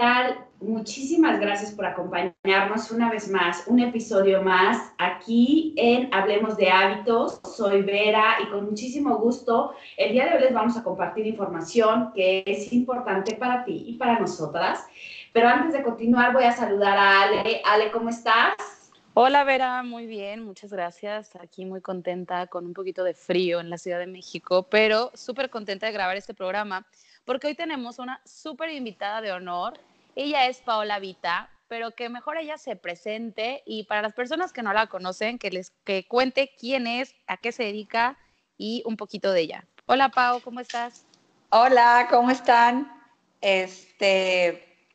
Tal? Muchísimas gracias por acompañarnos una vez más, un episodio más aquí en Hablemos de Hábitos. Soy Vera y con muchísimo gusto el día de hoy les vamos a compartir información que es importante para ti y para nosotras. Pero antes de continuar voy a saludar a Ale. Ale, ¿cómo estás? Hola Vera, muy bien, muchas gracias. Aquí muy contenta con un poquito de frío en la Ciudad de México, pero súper contenta de grabar este programa porque hoy tenemos una súper invitada de honor ella es Paola Vita, pero que mejor ella se presente y para las personas que no la conocen, que les que cuente quién es, a qué se dedica y un poquito de ella. Hola Pao, ¿cómo estás? Hola, ¿cómo están? Este,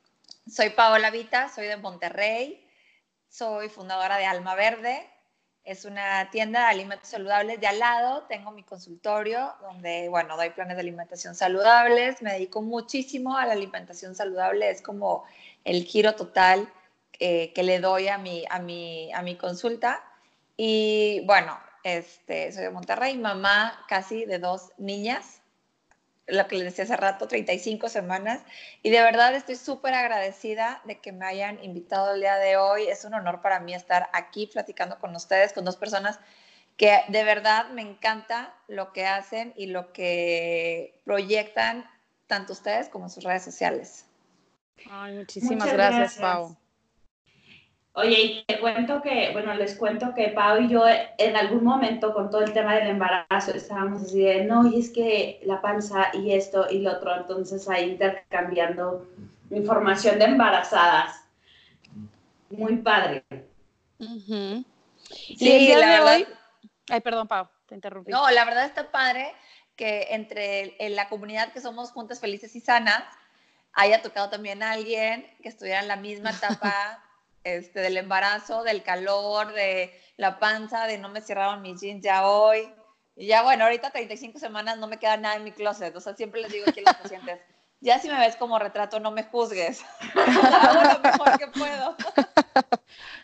soy Paola Vita, soy de Monterrey, soy fundadora de Alma Verde, es una tienda de alimentos saludables de al lado. Tengo mi consultorio donde, bueno, doy planes de alimentación saludables. Me dedico muchísimo a la alimentación saludable. Es como el giro total eh, que le doy a mi, a, mi, a mi consulta. Y bueno, este, soy de Monterrey, mamá casi de dos niñas lo que les decía hace rato, 35 semanas. Y de verdad estoy súper agradecida de que me hayan invitado el día de hoy. Es un honor para mí estar aquí platicando con ustedes, con dos personas que de verdad me encanta lo que hacen y lo que proyectan tanto ustedes como sus redes sociales. Ay, muchísimas gracias, Pau. Oye, y te cuento que, bueno, les cuento que Pau y yo en algún momento con todo el tema del embarazo estábamos así de, no, y es que la panza y esto y lo otro, entonces ahí intercambiando información de embarazadas. Muy padre. Sí, la verdad. Ay, perdón, Pau, te interrumpí. No, la verdad está padre que entre en la comunidad que somos juntas felices y sanas, haya tocado también a alguien que estuviera en la misma etapa este, del embarazo, del calor, de la panza, de no me cerraron mis jeans ya hoy. Y ya bueno, ahorita 35 semanas no me queda nada en mi closet. O sea, siempre les digo aquí a los pacientes, ya si me ves como retrato, no me juzgues. Hago lo mejor que puedo.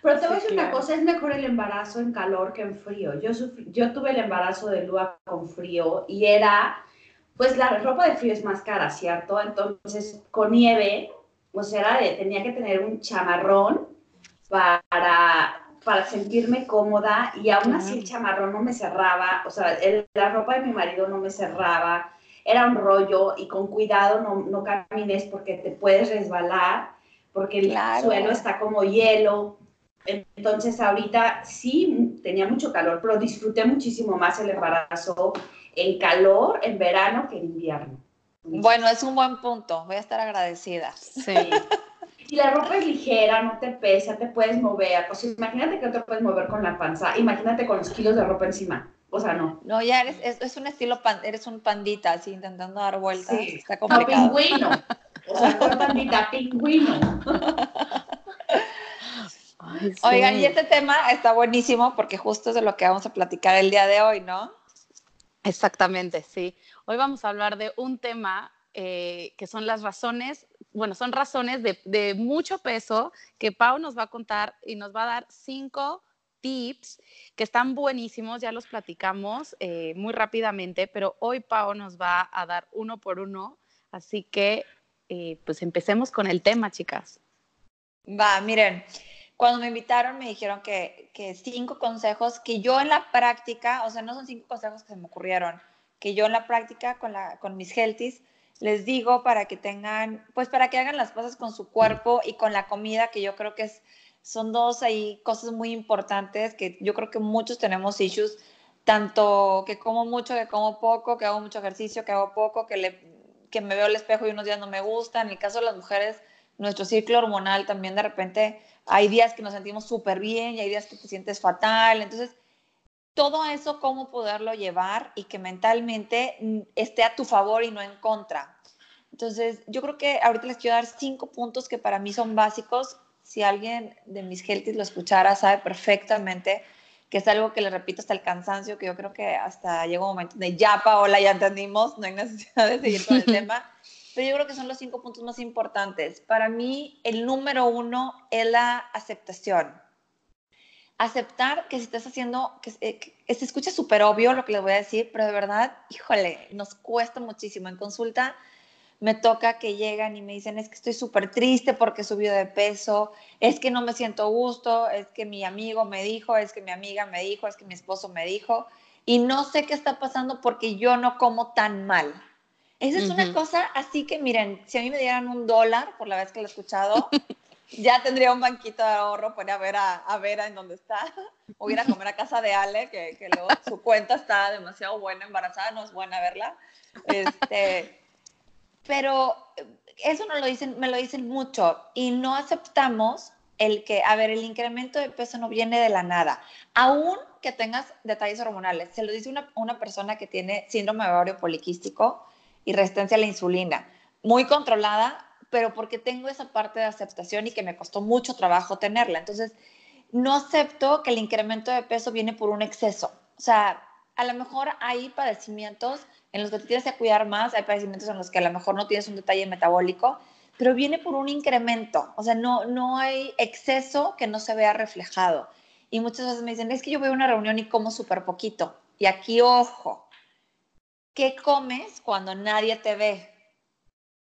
Pero te voy a decir una cosa, es mejor el embarazo en calor que en frío. Yo, yo tuve el embarazo de Lua con frío y era, pues la ropa de frío es más cara, ¿cierto? Entonces, con nieve, o sea, tenía que tener un chamarrón para, para sentirme cómoda y aún así el chamarrón no me cerraba, o sea, la ropa de mi marido no me cerraba, era un rollo y con cuidado no, no camines porque te puedes resbalar, porque el suelo está como hielo. Entonces ahorita sí tenía mucho calor, pero disfruté muchísimo más el embarazo en calor, en verano que en invierno. Bueno, es un buen punto, voy a estar agradecida. Sí. Y la ropa es ligera, no te pesa, te puedes mover. Pues imagínate que no te puedes mover con la panza, imagínate con los kilos de ropa encima. O sea, no. No, ya eres, es, un estilo, eres un pandita, así intentando dar vueltas. Sí. Está complicado. No, pingüino. O sea, con pandita, pingüino. Oigan, y este tema está buenísimo porque justo es de lo que vamos a platicar el día de hoy, ¿no? Exactamente, sí. Hoy vamos a hablar de un tema eh, que son las razones bueno, son razones de, mucho peso que Pau nos va a contar y nos va a dar cinco tips que están buenísimos, ya los platicamos eh, muy rápidamente, pero hoy Pau nos va a dar uno por uno, así que eh, pues empecemos con el tema, chicas. Va, miren, cuando me invitaron me dijeron que, cinco consejos que yo en la práctica, o sea, no son cinco consejos que se me ocurrieron, que yo en la práctica con, la, con mis healthies les digo para que tengan, pues para que hagan las cosas con su cuerpo y con la comida, que yo creo que es, son dos ahí cosas muy importantes que yo creo que muchos tenemos issues, tanto que como mucho, que como poco, que hago mucho ejercicio, que hago poco, que, le, que me veo al espejo y unos días no me gusta. En el caso de las mujeres, nuestro ciclo hormonal también de repente hay días que nos sentimos súper bien y hay días que te sientes fatal. Entonces, todo eso, cómo poderlo llevar y que mentalmente mm, esté a tu favor y no en contra. Entonces, yo creo que ahorita les quiero dar cinco puntos que para mí son básicos. Si alguien de mis healthies lo escuchara, sabe perfectamente que es algo que le repito hasta el cansancio, que yo creo que hasta llega un momento de ya, Paola, ya entendimos, no hay necesidad de seguir con el tema. Pero yo creo que son los cinco puntos más importantes. Para mí, el número uno es la aceptación. Aceptar que si estás haciendo, que, eh, que se escucha súper obvio lo que les voy a decir, pero de verdad, híjole, nos cuesta muchísimo. En consulta me toca que llegan y me dicen, es que estoy súper triste porque subió de peso, es que no me siento gusto, es que mi amigo me dijo, es que mi amiga me dijo, es que mi esposo me dijo, y no sé qué está pasando porque yo no como tan mal. Esa es una cosa así que, miren, si a mí me dieran un dólar por la vez que lo he escuchado, ya tendría un banquito de ahorro para ver a, a Vera en donde está, o ir a comer a casa de Ale, que, que luego su cuenta está demasiado buena, embarazada, no es buena verla. Este, pero eh, eso no lo dicen, me lo dicen mucho y no aceptamos el que, a ver, el incremento de peso no viene de la nada. Aún que tengas detalles hormonales, se lo dice una, una persona que tiene síndrome ovario poliquístico y resistencia a la insulina, muy controlada, pero porque tengo esa parte de aceptación y que me costó mucho trabajo tenerla. Entonces, no acepto que el incremento de peso viene por un exceso. O sea, a lo mejor hay padecimientos en los que te tienes que cuidar más, hay padecimientos en los que a lo mejor no tienes un detalle metabólico, pero viene por un incremento, o sea, no, no hay exceso que no se vea reflejado. Y muchas veces me dicen, es que yo voy a una reunión y como súper poquito. Y aquí, ojo, ¿qué comes cuando nadie te ve?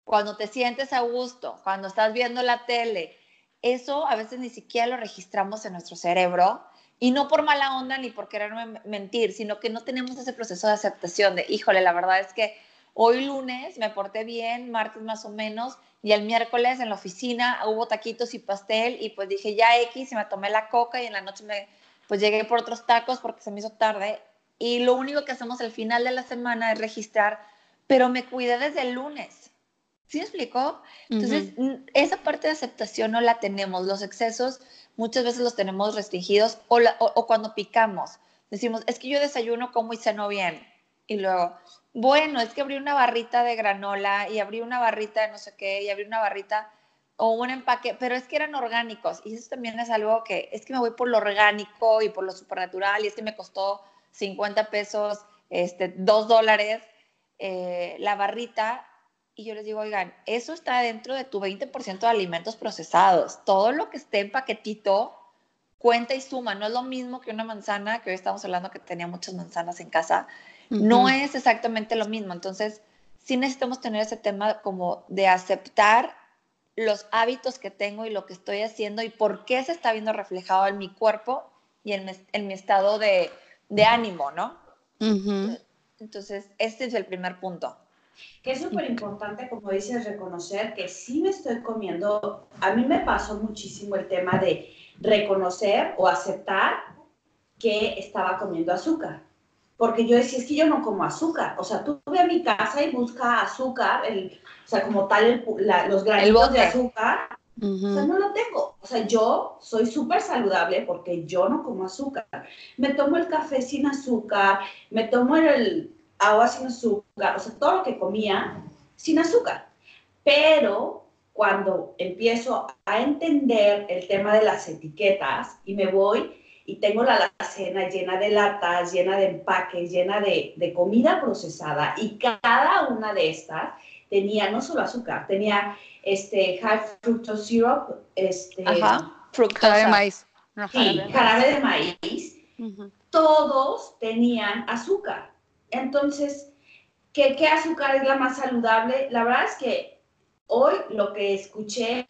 Cuando te sientes a gusto, cuando estás viendo la tele. Eso a veces ni siquiera lo registramos en nuestro cerebro y no por mala onda ni por quererme mentir, sino que no tenemos ese proceso de aceptación de, híjole, la verdad es que hoy lunes me porté bien, martes más o menos, y el miércoles en la oficina hubo taquitos y pastel y pues dije ya X y me tomé la coca y en la noche me pues llegué por otros tacos porque se me hizo tarde y lo único que hacemos al final de la semana es registrar, pero me cuidé desde el lunes. ¿Sí me explicó? Entonces, esa parte de aceptación no la tenemos. Los excesos muchas veces los tenemos restringidos o, cuando picamos. Decimos, es que yo desayuno, como y ceno bien. Y luego, bueno, es que abrí una barrita de granola y abrí una barrita de no sé qué y abrí una barrita o un empaque, pero es que eran orgánicos. Y eso también es algo que es que me voy por lo orgánico y por lo supernatural y es que me costó 50 pesos, este, 2 dólares eh, la barrita y yo les digo, oigan, eso está dentro de tu 20% de alimentos procesados. Todo lo que esté en paquetito cuenta y suma. No es lo mismo que una manzana, que hoy estamos hablando que tenía muchas manzanas en casa. No es exactamente lo mismo. Entonces, sí necesitamos tener ese tema como de aceptar los hábitos que tengo y lo que estoy haciendo y por qué se está viendo reflejado en mi cuerpo y en mi, estado de, ánimo, ¿no? Entonces, este es el primer punto que es súper importante, como dices, reconocer que sí me estoy comiendo. A mí me pasó muchísimo el tema de reconocer o aceptar que estaba comiendo azúcar. Porque yo decía, es que yo no como azúcar. O sea, tú ve a mi casa y busca azúcar, el, o sea, como tal, los granitos de azúcar. O sea, no lo tengo. O sea, yo soy súper saludable porque yo no como azúcar. Me tomo el café sin azúcar, me tomo el, agua sin azúcar, o sea, todo lo que comía sin azúcar. Pero cuando empiezo a entender el tema de las etiquetas y me voy y tengo la alacena llena de latas, llena de empaques, llena de, de, comida procesada y cada una de estas tenía no solo azúcar, tenía este high fructose syrup, este Ajá, fructosa. de maíz. Sí, jarabe de maíz. Todos tenían azúcar. Entonces, ¿qué, ¿qué azúcar es la más saludable? La verdad es que hoy lo que escuché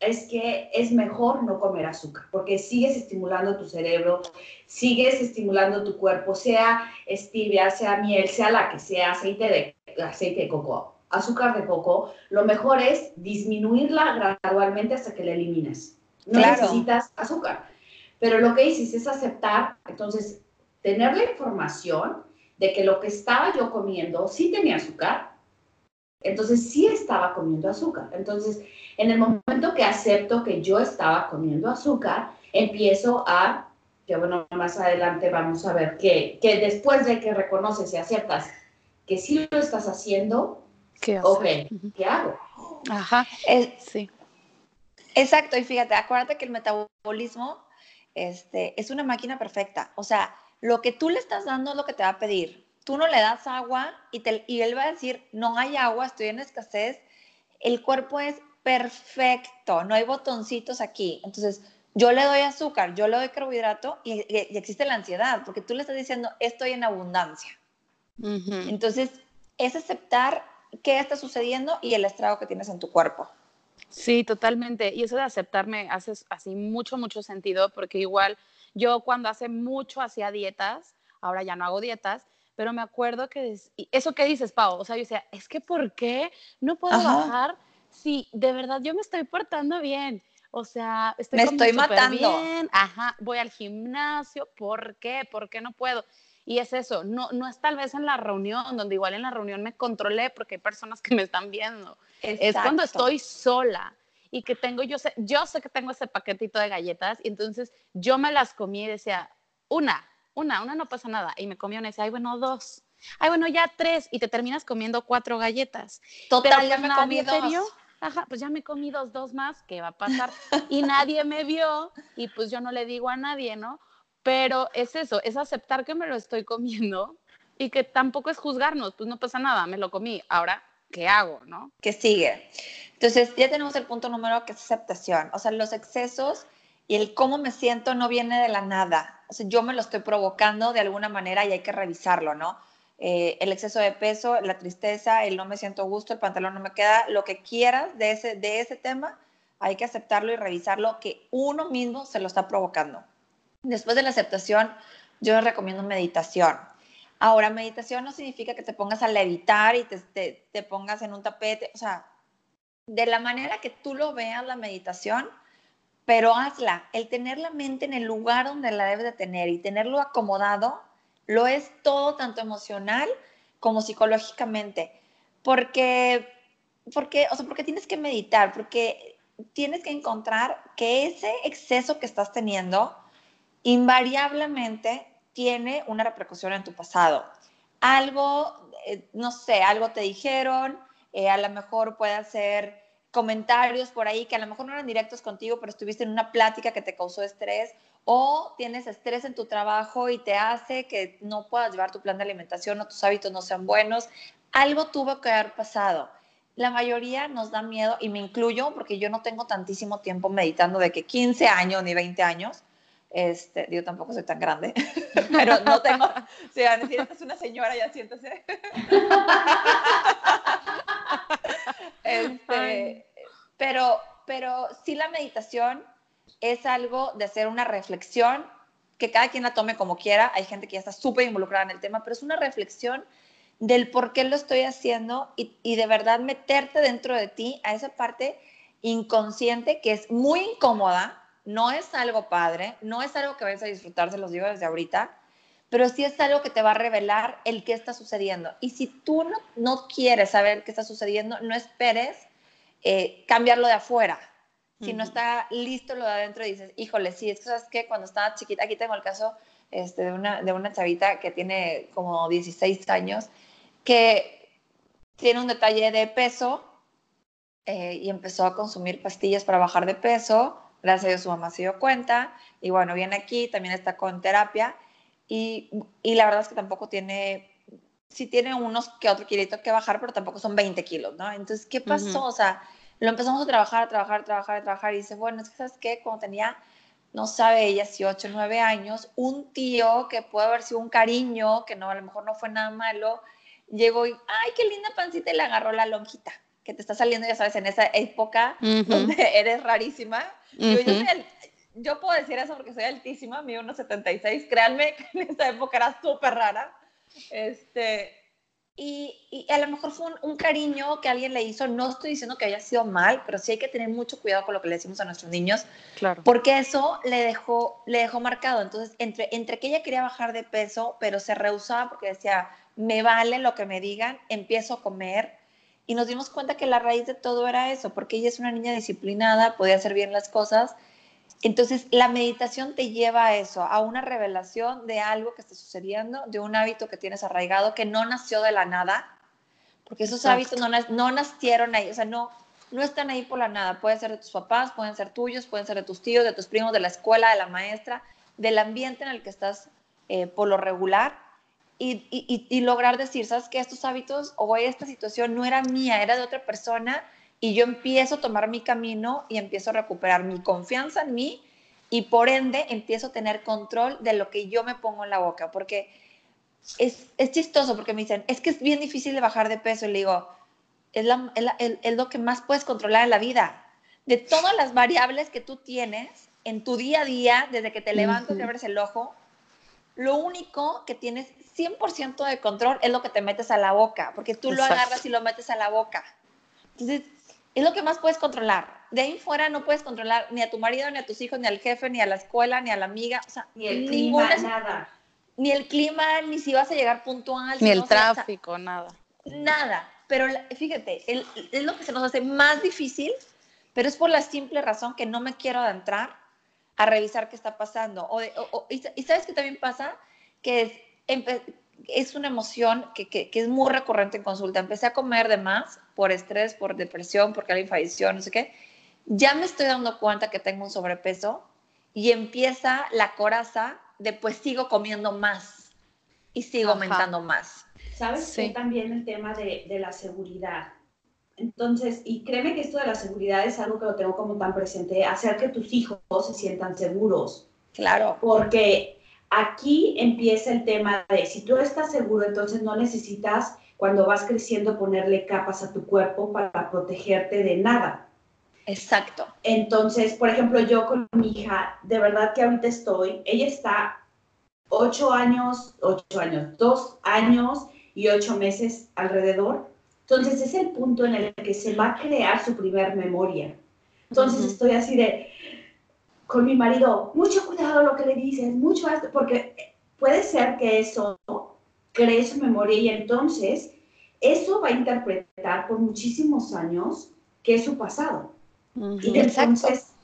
es que es mejor no comer azúcar, porque sigues estimulando tu cerebro, sigues estimulando tu cuerpo, sea stevia, sea miel, sea la que sea, aceite de, aceite de coco, azúcar de coco, lo mejor es disminuirla gradualmente hasta que la elimines. No necesitas azúcar. Pero lo que dices es aceptar, entonces, tener la información de que lo que estaba yo comiendo sí tenía azúcar, entonces sí estaba comiendo azúcar. Entonces, en el momento que acepto que yo estaba comiendo azúcar, empiezo a, que bueno, más adelante vamos a ver que, que después de que reconoces y aceptas que sí lo estás haciendo, ¿qué, ¿qué hago? Ajá, sí. Exacto, y fíjate, acuérdate que el metabolismo este, es una máquina perfecta. O sea, lo que tú le estás dando es lo que te va a pedir. Tú no le das agua y, te, y él va a decir, no hay agua, estoy en escasez. El cuerpo es perfecto, no hay botoncitos aquí. Entonces, yo le doy azúcar, yo le doy carbohidrato y, existe la ansiedad, porque tú le estás diciendo, estoy en abundancia. Entonces, es aceptar qué está sucediendo y el estrago que tienes en tu cuerpo. Sí, totalmente. Y eso de aceptarme hace así mucho, mucho sentido, porque igual yo cuando hace mucho hacía dietas, ahora ya no hago dietas, pero me acuerdo que eso que dices, Pau, o sea, yo decía, es que ¿por qué no puedo bajar si de verdad yo me estoy portando bien? O sea, estoy me estoy matando. Bien, ajá, voy al gimnasio, ¿por qué? ¿Por qué no puedo? Y es eso, no, no es tal vez en la reunión, donde igual en la reunión me controlé porque hay personas que me están viendo. Es cuando estoy sola y que tengo, yo sé, yo sé que tengo ese paquetito de galletas y entonces yo me las comí y decía, una, una, una no pasa nada. Y me comí una y decía, ay, bueno, dos. Ay, bueno, ya tres. Y te terminas comiendo cuatro galletas. Total, ya pues me comí dos. Ajá, pues ya me comí dos, dos más, ¿qué va a pasar? y nadie me vio y pues yo no le digo a nadie, ¿no? Pero es eso, es aceptar que me lo estoy comiendo y que tampoco es juzgarnos, pues no pasa nada, me lo comí, ahora, ¿qué hago, no? ¿Qué sigue? Entonces, ya tenemos el punto número que es aceptación, o sea, los excesos y el cómo me siento no viene de la nada, o sea, yo me lo estoy provocando de alguna manera y hay que revisarlo, ¿no? Eh, el exceso de peso, la tristeza, el no me siento gusto, el pantalón no me queda, lo que quieras de ese, de ese tema, hay que aceptarlo y revisarlo que uno mismo se lo está provocando. Después de la aceptación, yo les recomiendo meditación. Ahora, meditación no significa que te pongas a levitar y te, te, pongas en un tapete, o sea, de la manera que tú lo veas la meditación, pero hazla. El tener la mente en el lugar donde la debes de tener y tenerlo acomodado, lo es todo, tanto emocional como psicológicamente. Porque, porque, o sea, porque tienes que meditar, porque tienes que encontrar que ese exceso que estás teniendo, invariablemente tiene una repercusión en tu pasado. Algo, eh, no sé, algo te dijeron, eh, a lo mejor puede ser comentarios por ahí que a lo mejor no eran directos contigo, pero estuviste en una plática que te causó estrés o tienes estrés en tu trabajo y te hace que no puedas llevar tu plan de alimentación o tus hábitos no sean buenos. Algo tuvo que haber pasado. La mayoría nos da miedo y me incluyo porque yo no tengo tantísimo tiempo meditando de que 15 años ni 20 años, este, digo, tampoco soy tan grande, pero no tengo, si van a decir, esta es una señora, ya siéntese. este, pero, pero sí la meditación es algo de hacer una reflexión, que cada quien la tome como quiera, hay gente que ya está súper involucrada en el tema, pero es una reflexión del por qué lo estoy haciendo y, y de verdad meterte dentro de ti a esa parte inconsciente que es muy incómoda, no es algo padre, no es algo que vayas a disfrutar, se los digo desde ahorita, pero sí es algo que te va a revelar el qué está sucediendo. Y si tú no, no quieres saber qué está sucediendo, no esperes eh, cambiarlo de afuera. Si no está listo lo de adentro, dices, híjole, sí, es que sabes que cuando estaba chiquita, aquí tengo el caso este, de, una, de una chavita que tiene como 16 años, que tiene un detalle de peso eh, y empezó a consumir pastillas para bajar de peso Gracias a Dios su mamá se dio cuenta y bueno, viene aquí, también está con terapia y, y la verdad es que tampoco tiene, sí tiene unos que otro kilito que bajar, pero tampoco son 20 kilos, ¿no? Entonces, ¿qué pasó? O sea, lo empezamos a trabajar, a trabajar, a trabajar, a trabajar y dice, bueno, es que sabes qué, cuando tenía, no sabe ella, 18, 9 años, un tío que puede haber sido un cariño, que no, a lo mejor no fue nada malo, llegó y, ay, qué linda pancita y le agarró la lonjita que te está saliendo, ya sabes, en esa época donde eres rarísima. Yo, puedo decir eso porque soy altísima, mi 1,76. Créanme que en esa época era súper rara. Este, y, y, a lo mejor fue un, cariño que alguien le hizo. No estoy diciendo que haya sido mal, pero sí hay que tener mucho cuidado con lo que le decimos a nuestros niños. Claro. Porque eso le dejó, le dejó marcado. Entonces, entre, entre que ella quería bajar de peso, pero se rehusaba porque decía, me vale lo que me digan, empiezo a comer y nos dimos cuenta que la raíz de todo era eso, porque ella es una niña disciplinada, podía hacer bien las cosas. Entonces, la meditación te lleva a eso, a una revelación de algo que está sucediendo, de un hábito que tienes arraigado, que no nació de la nada, porque esos hábitos no, no, nacieron ahí, o sea, no, no están ahí por la nada. Pueden ser de tus papás, pueden ser tuyos, pueden ser de tus tíos, de tus primos, de la escuela, de la maestra, del ambiente en el que estás eh, por lo regular. Y, lograr decir, ¿sabes qué? Estos hábitos o esta situación no era mía, era de otra persona y yo empiezo a tomar mi camino y empiezo a recuperar mi confianza en mí y por ende empiezo a tener control de lo que yo me pongo en la boca, porque es, es chistoso, porque me dicen, es que es bien difícil de bajar de peso y le digo, es, es, lo que más puedes controlar en la vida. De todas las variables que tú tienes en tu día a día, desde que te levantas y abres el ojo, lo único que tienes 100% de control es lo que te metes a la boca, porque tú lo agarras y lo metes a la boca. Entonces, es lo que más puedes controlar. De ahí fuera no puedes controlar ni a tu marido, ni a tus hijos, ni al jefe, ni a la escuela, ni a la amiga. O sea, ni el clima, nada. Ni el clima, ni si vas a llegar puntual. Ni el tráfico, nada. Nada. Pero fíjate, es lo que se nos hace más difícil, pero es por la simple razón que no me quiero adentrar a revisar qué está pasando. y, sabes qué también pasa, que es, es una emoción que, que, es muy recurrente en consulta. Empecé a comer de más por estrés, por depresión, porque alguien falleció, no sé qué. Ya me estoy dando cuenta que tengo un sobrepeso y empieza la coraza de pues sigo comiendo más y sigo aumentando más. ¿Sabes? Sí. también el tema de, de, la seguridad. Entonces, y créeme que esto de la seguridad es algo que lo tengo como tan presente, hacer que tus hijos se sientan seguros. Claro. Porque aquí empieza el tema de si tú estás seguro, entonces no necesitas cuando vas creciendo ponerle capas a tu cuerpo para protegerte de nada. Exacto. Entonces, por ejemplo, yo con mi hija, de verdad que ahorita estoy, ella está ocho años, ocho años, dos años y ocho meses alrededor. Entonces es el punto en el que se va a crear su primer memoria. Entonces estoy así de, con mi marido, mucho cuidado lo que le dices, mucho porque puede ser que eso cree su memoria y entonces eso va a interpretar por muchísimos años que es su pasado. Y entonces,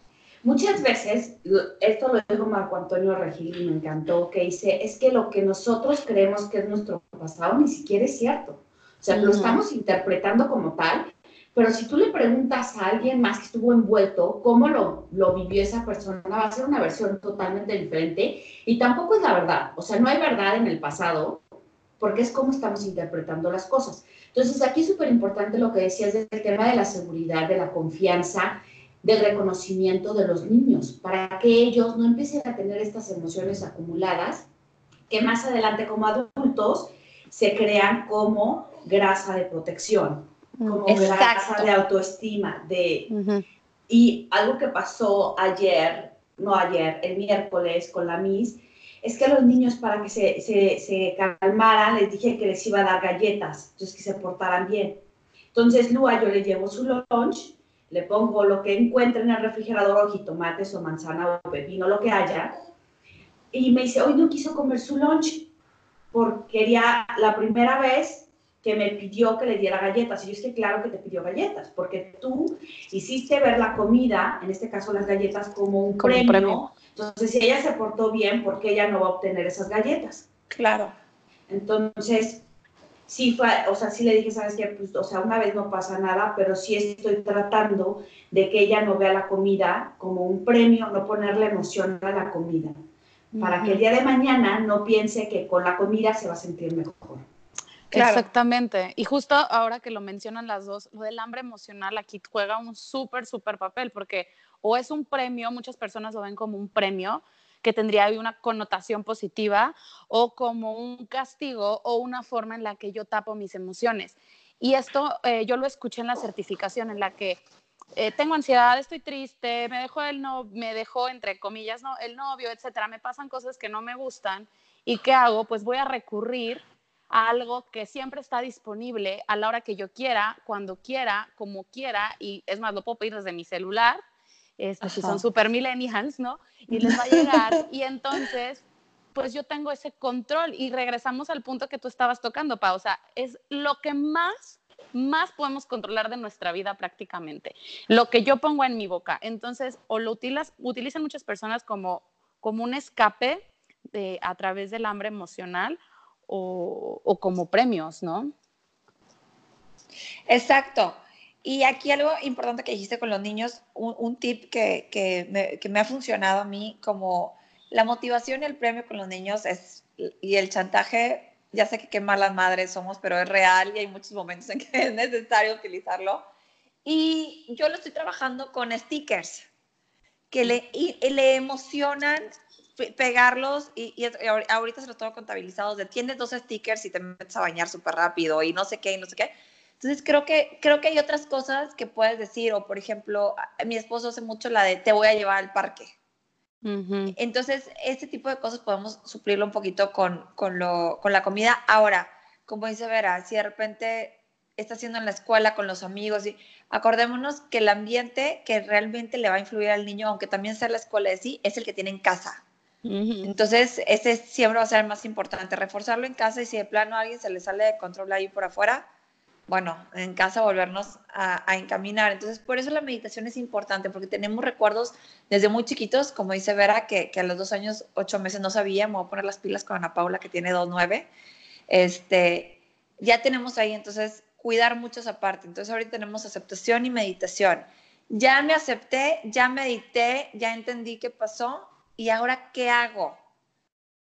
muchas veces, esto lo dijo Marco Antonio Regil y me encantó, que dice, es que lo que nosotros creemos que es nuestro pasado ni siquiera es cierto. O sea, lo estamos interpretando como tal, pero si tú le preguntas a alguien más que estuvo envuelto cómo lo, lo vivió esa persona, va a ser una versión totalmente diferente y tampoco es la verdad. O sea, no hay verdad en el pasado porque es cómo estamos interpretando las cosas. Entonces, aquí es súper importante lo que decías del tema de la seguridad, de la confianza, del reconocimiento de los niños, para que ellos no empiecen a tener estas emociones acumuladas que más adelante como adultos se crean como grasa de protección, como grasa de autoestima, de... Y algo que pasó ayer, no ayer, el miércoles con la Miss, es que a los niños para que se, se, se, calmaran les dije que les iba a dar galletas, entonces que se portaran bien. Entonces Lua yo le llevo su lunch le pongo lo que encuentre en el refrigerador, tomates o manzana o pepino, lo que haya, y me dice, hoy no quiso comer su lunch porque quería la primera vez que me pidió que le diera galletas. Y yo es que claro que te pidió galletas, porque tú hiciste ver la comida, en este caso las galletas, como un, premio. premio. Entonces, si ella se portó bien, ¿por qué ella no va a obtener esas galletas? Claro. Entonces, sí fue, o sea, sí le dije, sabes qué, pues, o sea, una vez no pasa nada, pero sí estoy tratando de que ella no vea la comida como un premio, no ponerle emoción a la comida, para que el día de mañana no piense que con la comida se va a sentir mejor. Exactamente. Y justo ahora que lo mencionan las dos, lo del hambre emocional aquí juega un súper, súper papel, porque o es un premio, muchas personas lo ven como un premio, que tendría una connotación positiva o como un castigo o una forma en la que yo tapo mis emociones. Y esto eh, yo lo escuché en la certificación en la que eh, tengo ansiedad, estoy triste, me dejó el no, me dejó entre comillas no, el novio, etcétera, me pasan cosas que no me gustan y qué hago, pues voy a recurrir algo que siempre está disponible a la hora que yo quiera, cuando quiera, como quiera y es más lo puedo pedir desde mi celular este, si son super millennials, ¿no? Y les va a llegar y entonces, pues yo tengo ese control y regresamos al punto que tú estabas tocando, Pa, o sea, es lo que más más podemos controlar de nuestra vida prácticamente. Lo que yo pongo en mi boca. Entonces, o lo utilizan muchas personas como, como un escape de, a través del hambre emocional o, o como premios, ¿no? Exacto. Y aquí algo importante que dijiste con los niños, un, tip que, que, me, ha funcionado a mí, como la motivación y el premio con los niños es, y el chantaje, ya sé que qué malas madres somos, pero es real y hay muchos momentos en que es necesario utilizarlo. Y yo lo estoy trabajando con stickers que le emocionan pegarlos y, y, ahorita se los tengo contabilizados de tienes dos stickers y te metes a bañar súper rápido y no sé qué y no sé qué. Entonces creo que, creo que hay otras cosas que puedes decir, o por ejemplo, mi esposo hace mucho la de te voy a llevar al parque. Entonces, este tipo de cosas podemos suplirlo un poquito con, con, lo, con la comida. Ahora, como dice Vera, si de repente está haciendo en la escuela con los amigos, y acordémonos que el ambiente que realmente le va a influir al niño, aunque también sea la escuela de sí, es el que tiene en casa. Entonces, ese siempre va a ser el más importante, reforzarlo en casa y si de plano a alguien se le sale de control ahí por afuera, bueno, en casa volvernos a, encaminar. Entonces, por eso la meditación es importante, porque tenemos recuerdos desde muy chiquitos, como dice Vera, que, a los dos años, ocho meses no sabía, me voy a poner las pilas con Ana Paula, que tiene dos, nueve. Este, ya tenemos ahí, entonces, cuidar mucho esa parte. Entonces, ahorita tenemos aceptación y meditación. Ya me acepté, ya medité, ya entendí qué pasó, y ahora, ¿qué hago?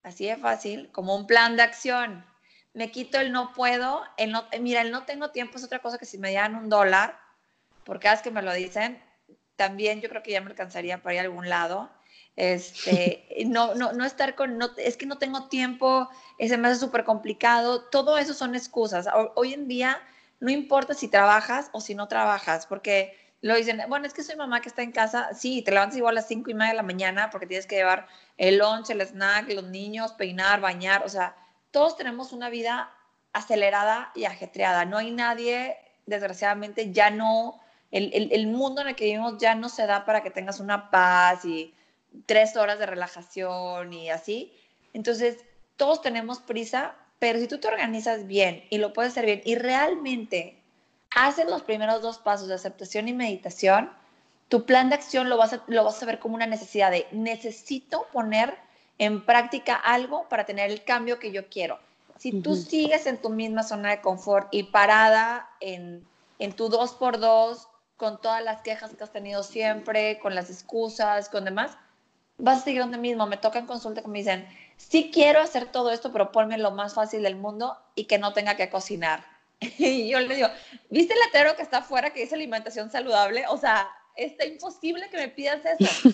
Así de fácil, como un plan de acción me quito el no puedo, el no, mira, el no tengo tiempo es otra cosa que si me dieran un dólar, por cada vez que me lo dicen, también yo creo que ya me alcanzaría para ir a algún lado. Este, no, no, no estar con, no, es que no tengo tiempo, ese me hace súper complicado, todo eso son excusas. Hoy en día no importa si trabajas o si no trabajas, porque lo dicen, bueno, es que soy mamá que está en casa, sí, te levantas igual a las cinco y media de la mañana porque tienes que llevar el lunch, el snack, los niños, peinar, bañar, o sea, todos tenemos una vida acelerada y ajetreada. No hay nadie, desgraciadamente, ya no, el, mundo en el que vivimos ya no se da para que tengas una paz y tres horas de relajación y así. Entonces, todos tenemos prisa, pero si tú te organizas bien y lo puedes hacer bien y realmente haces los primeros dos pasos de aceptación y meditación, tu plan de acción lo vas a, lo vas a ver como una necesidad de necesito poner en práctica algo para tener el cambio que yo quiero. Si tú sigues en tu misma zona de confort y parada en, en tu dos por dos, con todas las quejas que has tenido siempre, con las excusas, con demás, vas a seguir donde mismo. Me toca en consulta que me dicen, sí quiero hacer todo esto, pero ponme lo más fácil del mundo y que no tenga que cocinar. Y yo le digo, ¿viste el letrero que está afuera que dice alimentación saludable? O sea, está imposible que me pidas eso.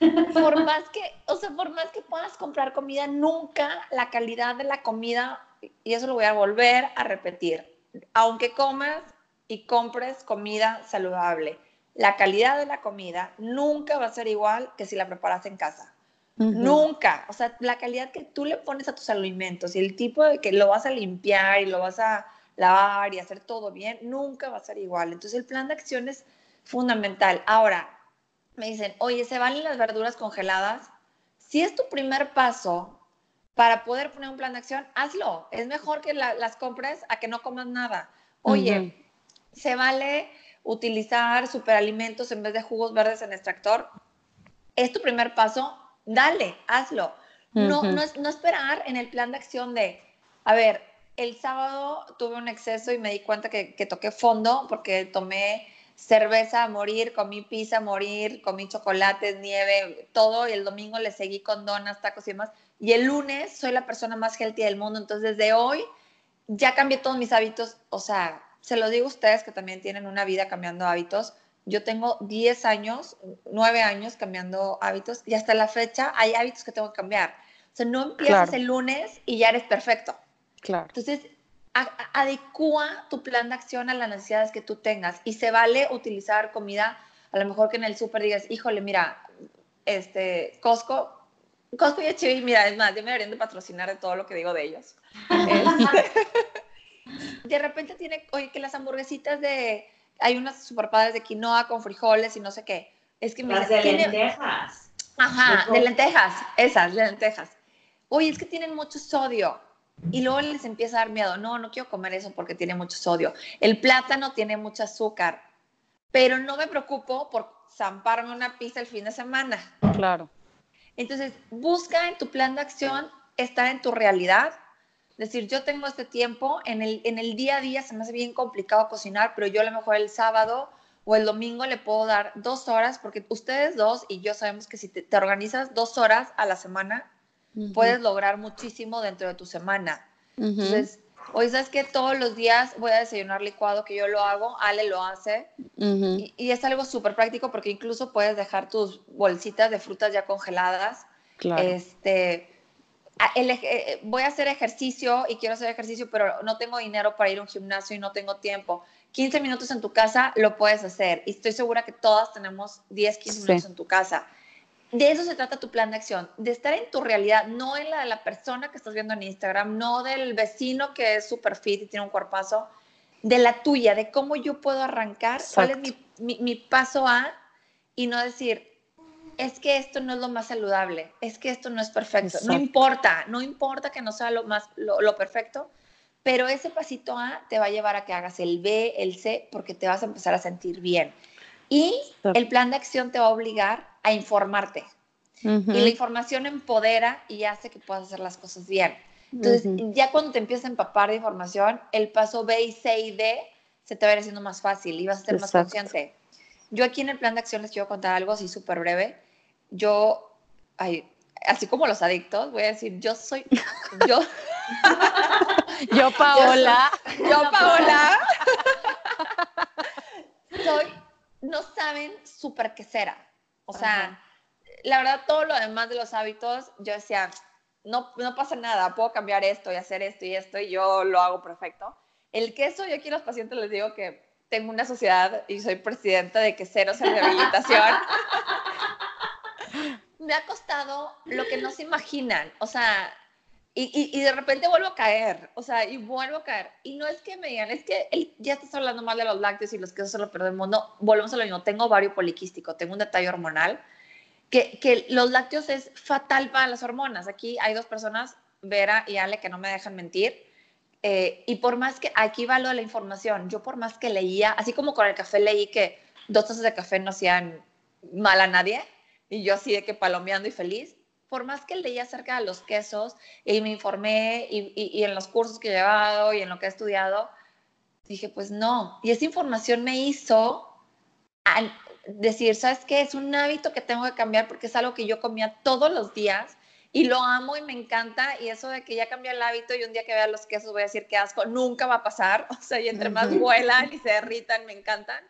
por más que, o sea, por más que puedas comprar comida, nunca la calidad de la comida, y eso lo voy a volver a repetir, aunque comas y compres comida saludable, la calidad de la comida nunca va a ser igual que si la preparas en casa. Nunca. O sea, la calidad que tú le pones a tus alimentos y el tipo de que lo vas a limpiar y lo vas a lavar y hacer todo bien, nunca va a ser igual. Entonces, el plan de acción es fundamental. Ahora, me dicen, oye, ¿se valen las verduras congeladas? Si es tu primer paso para poder poner un plan de acción, hazlo. Es mejor que las compres a que no comas nada. Oye, ¿se vale utilizar superalimentos en vez de jugos verdes en extractor? Es tu primer paso, dale, hazlo. no, no, no esperar en el plan de acción de, a ver, el sábado tuve un exceso y me di cuenta que, que toqué fondo porque tomé cerveza a morir, comí pizza a morir, comí chocolates, nieve, todo, y el domingo le seguí con donas, tacos y demás. Y el lunes soy la persona más healthy del mundo, entonces desde hoy ya cambié todos mis hábitos, o sea, se lo digo a ustedes que también tienen una vida cambiando hábitos. Yo tengo 10 años, 9 años cambiando hábitos y hasta la fecha hay hábitos que tengo que cambiar. O sea, no empiezas el lunes y ya eres perfecto. Claro. Entonces, adecua tu plan de acción a las necesidades que tú tengas y se vale utilizar comida, a lo mejor que en el súper digas, híjole, mira, este, Costco, Costco y HB, mira, es más, yo me deberían de patrocinar de todo lo que digo de ellos. Este, de repente tiene, oye, que las hamburguesitas de, hay unas super padres de quinoa con frijoles y no sé qué. Es que las de lentejas. Ajá, de lentejas, esas, de lentejas. Oye, es que tienen mucho sodio y luego les empieza a dar miedo, no, no quiero comer eso porque tiene mucho sodio. El plátano tiene mucho azúcar, pero no me preocupo por zamparme una pizza el fin de semana. Claro. Entonces, busca en tu plan de acción estar en tu realidad, Decir, yo tengo este tiempo, en el, en el día a día se me hace bien complicado cocinar, pero yo a lo mejor el sábado o el domingo le puedo dar dos horas, porque ustedes dos y yo sabemos que si te, organizas dos horas a la semana, puedes lograr muchísimo dentro de tu semana. Entonces, hoy sabes que todos los días voy a desayunar licuado, que yo lo hago, Ale lo hace, y, y, es algo súper práctico porque incluso puedes dejar tus bolsitas de frutas ya congeladas. Claro. Este, eh, voy a hacer ejercicio y quiero hacer ejercicio, pero no tengo dinero para ir a un gimnasio y no tengo tiempo. 15 minutos en tu casa lo puedes hacer y estoy segura que todas tenemos 10, 15 minutos en tu casa. De eso se trata tu plan de acción, de estar en tu realidad, no en la de la persona que estás viendo en Instagram, no del vecino que es súper fit y tiene un cuerpazo, de la tuya, de cómo yo puedo arrancar, cuál es mi, mi, mi paso A y no decir, es que esto no es lo más saludable, es que esto no es perfecto. No importa, no importa que no sea lo más lo, perfecto, pero ese pasito A te va a llevar a que hagas el B, el C, porque te vas a empezar a sentir bien. Y el plan de acción te va a obligar a informarte. Y la información empodera y hace que puedas hacer las cosas bien. Entonces, ya cuando te empiezas a empapar de información, el paso B y C y D se te va a ir haciendo más fácil y vas a ser más consciente. Yo aquí en el plan de acción les quiero contar algo así súper breve yo, así como los adictos, voy a decir, yo soy, yo, yo Paola, yo, Paola, soy, no saben súper quesera. O sea, la verdad, todo lo demás de los hábitos, yo decía, no, no pasa nada, puedo cambiar esto y hacer esto y esto y yo lo hago perfecto. El queso, yo aquí a los pacientes les digo que tengo una sociedad y soy presidenta de queseros en rehabilitación me ha costado lo que no se imaginan, o sea, y, y, de repente vuelvo a caer, o sea, y vuelvo a caer. Y no es que me digan, es que ya estás hablando mal de los lácteos y los quesos se lo perdemos. No, volvemos a lo mismo. Tengo ovario poliquístico, tengo un detalle hormonal, que, que los lácteos es fatal para las hormonas. Aquí hay dos personas, Vera y Ale, que no me dejan mentir. Eh, y por más que, aquí va lo de la información, yo por más que leía, así como con el café leí que dos tazas de café no hacían mal a nadie, y yo así de que palomeando y feliz, por más que leía acerca de los quesos y me informé y, y, en los cursos que he llevado y en lo que he estudiado, dije, pues no. Y esa información me hizo decir, ¿sabes qué? Es un hábito que tengo que cambiar porque es algo que yo comía todos los días y lo amo y me encanta. Y eso de que ya cambié el hábito y un día que vea los quesos voy a decir que asco, nunca va a pasar. O sea, y entre más vuelan y se derritan, me encantan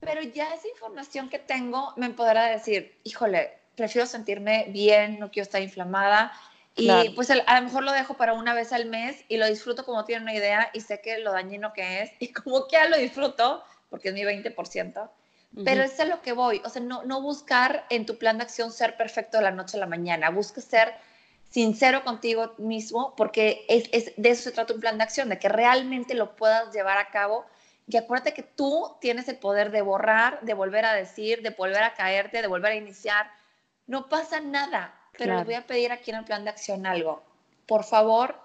pero ya esa información que tengo me podrá decir, híjole, prefiero sentirme bien, no quiero estar inflamada. Y pues a lo mejor lo dejo para una vez al mes y lo disfruto como tiene una idea y sé que lo dañino que es y como que ya lo disfruto porque es mi 20%. Pero es a lo que voy, o sea, no, no buscar en tu plan de acción ser perfecto de la noche a la mañana, busca ser sincero contigo mismo porque es, es, de eso se trata un plan de acción, de que realmente lo puedas llevar a cabo y acuérdate que tú tienes el poder de borrar, de volver a decir, de volver a caerte, de volver a iniciar. No pasa nada, pero les voy a pedir aquí en el plan de acción algo. Por favor,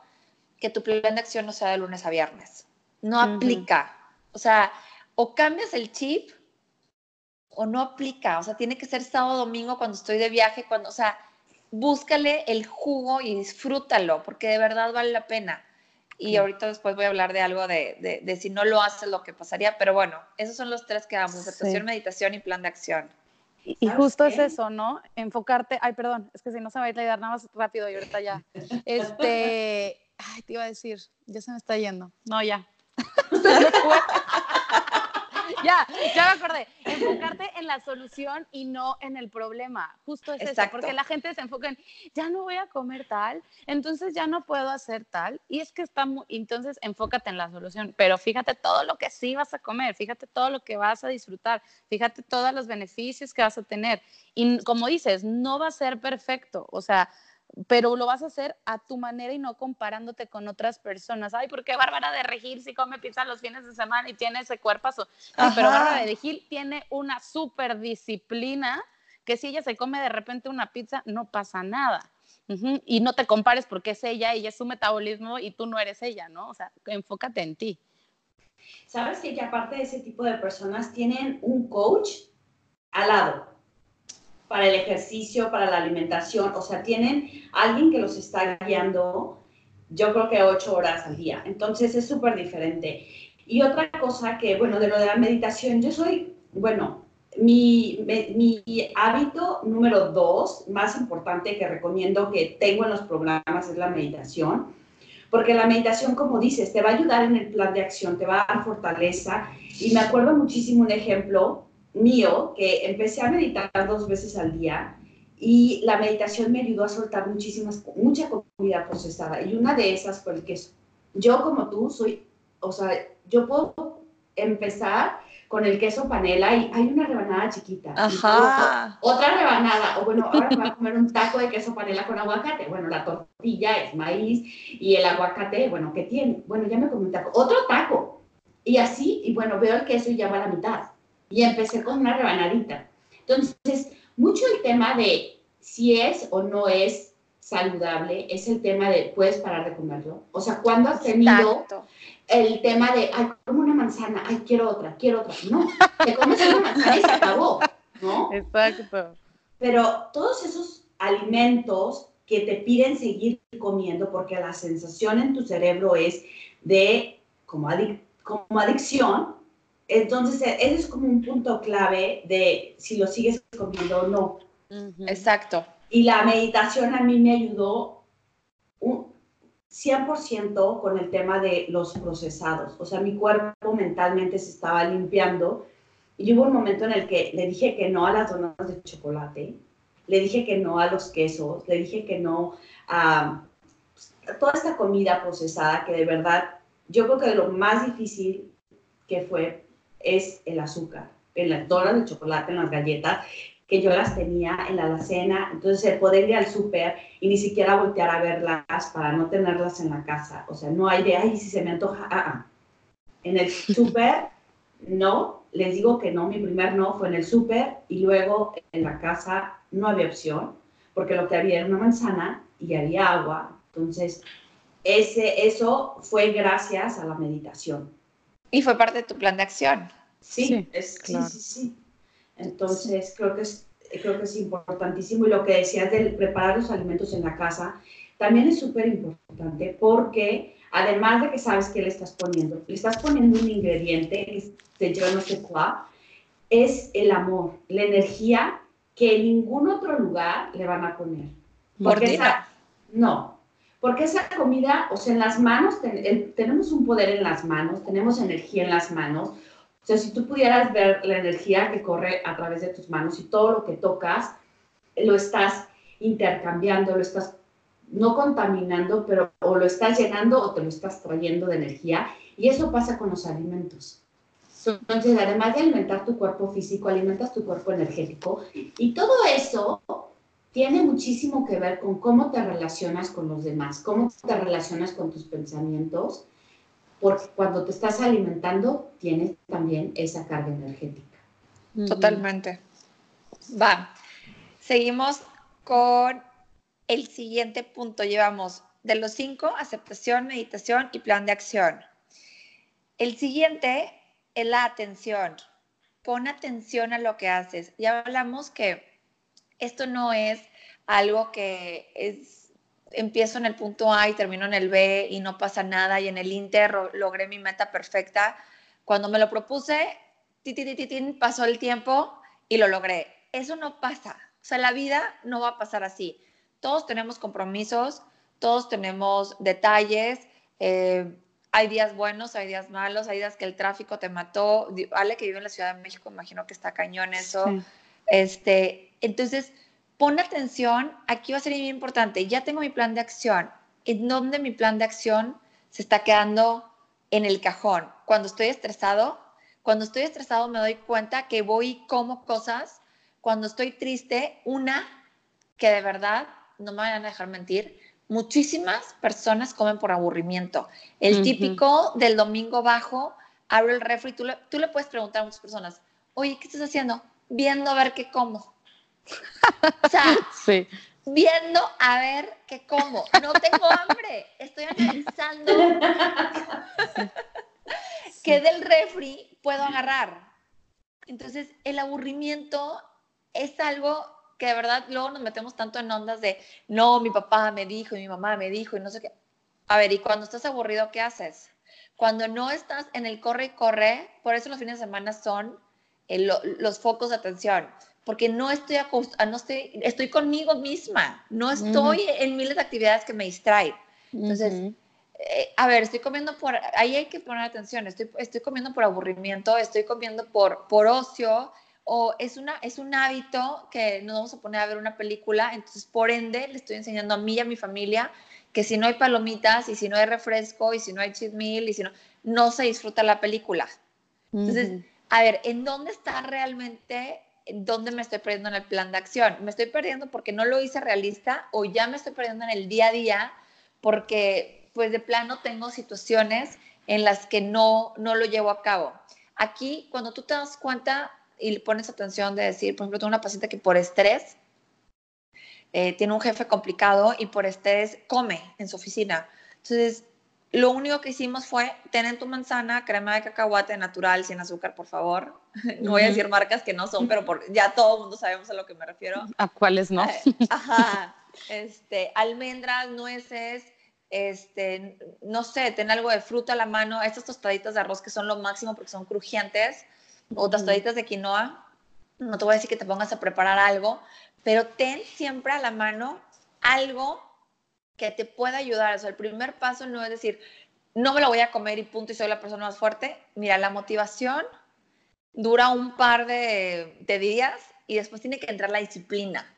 que tu plan de acción no sea de lunes a viernes. No aplica. O sea, o cambias el chip o no aplica. O sea, tiene que ser sábado, domingo, cuando estoy de viaje, cuando, o sea, búscale el jugo y disfrútalo, porque de verdad vale la pena. Y ahorita después voy a hablar de algo de, de, si no lo haces, lo que pasaría. Pero bueno, esos son los tres que damos, aceptación, meditación y plan de acción. Y, justo es eso, ¿no? Enfocarte, ay, perdón, es que si no se me va a ir nada más rápido y ahorita ya. Este, ay, te iba a decir, ya se me está yendo. No, ya. ya, ya me acordé. Enfocarte en la solución y no en el problema. Justo es eso, porque la gente se enfoca en, ya no voy a comer tal, entonces ya no puedo hacer tal. Y es que está muy, entonces enfócate en la solución, pero fíjate todo lo que sí vas a comer, fíjate todo lo que vas a disfrutar, fíjate todos los beneficios que vas a tener. Y como dices, no va a ser perfecto, o sea, pero lo vas a hacer a tu manera y no comparándote con otras personas. Ay, ¿por qué Bárbara de Regil si come pizza los fines de semana y tiene ese cuerpazo? Sí, pero Bárbara de Regil tiene una súper disciplina que si ella se come de repente una pizza, no pasa nada. Y no te compares porque es ella, ella es su metabolismo y tú no eres ella, ¿no? O sea, enfócate en ti. ¿Sabes que, que aparte de ese tipo de personas tienen un coach al lado? Para el ejercicio, para la alimentación, o sea, tienen alguien que los está guiando yo creo que ocho horas al día. Entonces es súper diferente. Y otra cosa que, bueno, de lo de la meditación, yo soy, bueno, mi, hábito número dos, más importante que recomiendo que tengo en los programas es la meditación, porque la meditación, como dices, te va a ayudar en el plan de acción, te va a dar fortaleza. Y me acuerdo muchísimo un ejemplo mío que empecé a meditar dos veces al día y la meditación me ayudó a soltar muchísimas, mucha comida procesada. Y una de esas fue el queso. Yo como tú soy, o sea, yo puedo empezar con el queso panela y hay una rebanada chiquita. Ajá. Otra rebanada, o bueno, ahora me voy a comer un taco de queso panela con aguacate. Bueno, la tortilla es maíz y el aguacate, bueno, ¿qué tiene? Bueno, ya me comí un taco. Otro taco. Y así, y bueno, veo el queso y ya va a la mitad. Y empecé con una rebanadita. Entonces, mucho el tema de si es o no es saludable es el tema de puedes parar de comerlo. O sea, cuando has tenido el tema de, ay, como una manzana, ay, quiero otra, quiero otra. No, te comes una manzana y se acabó, ¿no? Exacto. Pero todos esos alimentos que te piden seguir comiendo porque la sensación en tu cerebro es de como, como adicción, entonces ese es como un punto clave de si lo sigues comiendo o no. Exacto. Y la meditación a mí me ayudó un 100% con el tema de los procesados. O sea, mi cuerpo mentalmente se estaba limpiando. Y hubo un momento en el que le dije que no a las donas de chocolate, le dije que no a los quesos, le dije que no a toda esta comida procesada que de verdad yo creo que lo más difícil que fue es el azúcar, en las donas de chocolate, en las galletas, que yo las tenía en la alacena, entonces el poder ir al súper y ni siquiera voltear a verlas para no tenerlas en la casa, o sea, no hay de, ay, si se me antoja, ah, ah. En el súper, no, les digo que no, mi primer no fue en el súper y luego en la casa no había opción, porque lo que había era una manzana y había agua, entonces ese, eso fue gracias a la meditación. Y fue parte de tu plan de acción. Sí, es, sí, sí, sí. Entonces, creo, que es, creo que es importantísimo. Y lo que decías de preparar los alimentos en la casa, también es súper importante porque además de que sabes qué le estás poniendo, le estás poniendo un ingrediente que yo no sé cuál, es el amor, la energía que en ningún otro lugar le van a poner. Porque no, porque esa comida, o sea, en las manos, tenemos un poder en las manos, tenemos energía en las manos, o sea, si tú pudieras ver la energía que corre a través de tus manos y todo lo que tocas, lo estás intercambiando, lo estás no contaminando, pero o lo estás llenando o te lo estás trayendo de energía. Y eso pasa con los alimentos. Entonces, además de alimentar tu cuerpo físico, alimentas tu cuerpo energético. Y todo eso tiene muchísimo que ver con cómo te relacionas con los demás, cómo te relacionas con tus pensamientos porque cuando te estás alimentando tienes también esa carga energética. Totalmente. Va. Seguimos con el siguiente punto. Llevamos de los cinco, aceptación, meditación y plan de acción. El siguiente es la atención. Pon atención a lo que haces. Ya hablamos que esto no es algo que es empiezo en el punto A y termino en el B y no pasa nada y en el Inter logré mi meta perfecta. Cuando me lo propuse, pasó el tiempo y lo logré. Eso no pasa. O sea, la vida no va a pasar así. Todos tenemos compromisos, todos tenemos detalles. Eh, hay días buenos, hay días malos, hay días que el tráfico te mató. Ale, que vive en la Ciudad de México, imagino que está cañón eso. Este, entonces, pon atención, aquí va a ser muy importante, ya tengo mi plan de acción, ¿en dónde mi plan de acción se está quedando en el cajón? Cuando estoy estresado, cuando estoy estresado me doy cuenta que voy y como cosas, cuando estoy triste, una que de verdad, no me vayan a dejar mentir, muchísimas personas comen por aburrimiento. El típico del domingo bajo, abro el refri, tú le, tú le puedes preguntar a muchas personas, oye, ¿qué estás haciendo? Viendo a ver qué como. O sea, viendo a ver qué como. No tengo hambre, estoy analizando qué del refri puedo agarrar. Entonces, el aburrimiento es algo que de verdad luego nos metemos tanto en ondas de, no, mi papá me dijo y mi mamá me dijo y no sé qué. A ver, ¿y cuando estás aburrido, qué haces? Cuando no estás en el corre y corre, por eso los fines de semana son los focos de atención, porque no estoy, ah, no estoy, estoy conmigo misma, no estoy en miles de actividades que me distraen. Entonces, eh, a ver, estoy comiendo por, ahí hay que poner atención, estoy, estoy comiendo por aburrimiento, estoy comiendo por, por ocio, o es, una, es un hábito que nos vamos a poner a ver una película, entonces por ende le estoy enseñando a mí y a mi familia que si no hay palomitas y si no hay refresco y si no hay cheat meal y si no, no se disfruta la película. Entonces, a ver, ¿en dónde está realmente, en dónde me estoy perdiendo en el plan de acción? ¿Me estoy perdiendo porque no lo hice realista o ya me estoy perdiendo en el día a día porque pues de plano tengo situaciones en las que no, no lo llevo a cabo? Aquí, cuando tú te das cuenta y pones atención de decir, por ejemplo, tengo una paciente que por estrés eh, tiene un jefe complicado y por estrés come en su oficina. Entonces, lo único que hicimos fue tener tu manzana, crema de cacahuate natural, sin azúcar, por favor. No voy a decir marcas que no son, pero por, ya todo el mundo sabemos a lo que me refiero. ¿A cuáles no? Eh, ajá. Este, almendras, nueces, este, no sé, ten algo de fruta a la mano. Estas tostaditas de arroz que son lo máximo porque son crujientes, o tostaditas de quinoa. No te voy a decir que te pongas a preparar algo, pero ten siempre a la mano algo que te pueda ayudar. O sea, el primer paso no es decir, no me lo voy a comer y punto y soy la persona más fuerte. Mira, la motivación dura un par de, días y después tiene que entrar la disciplina.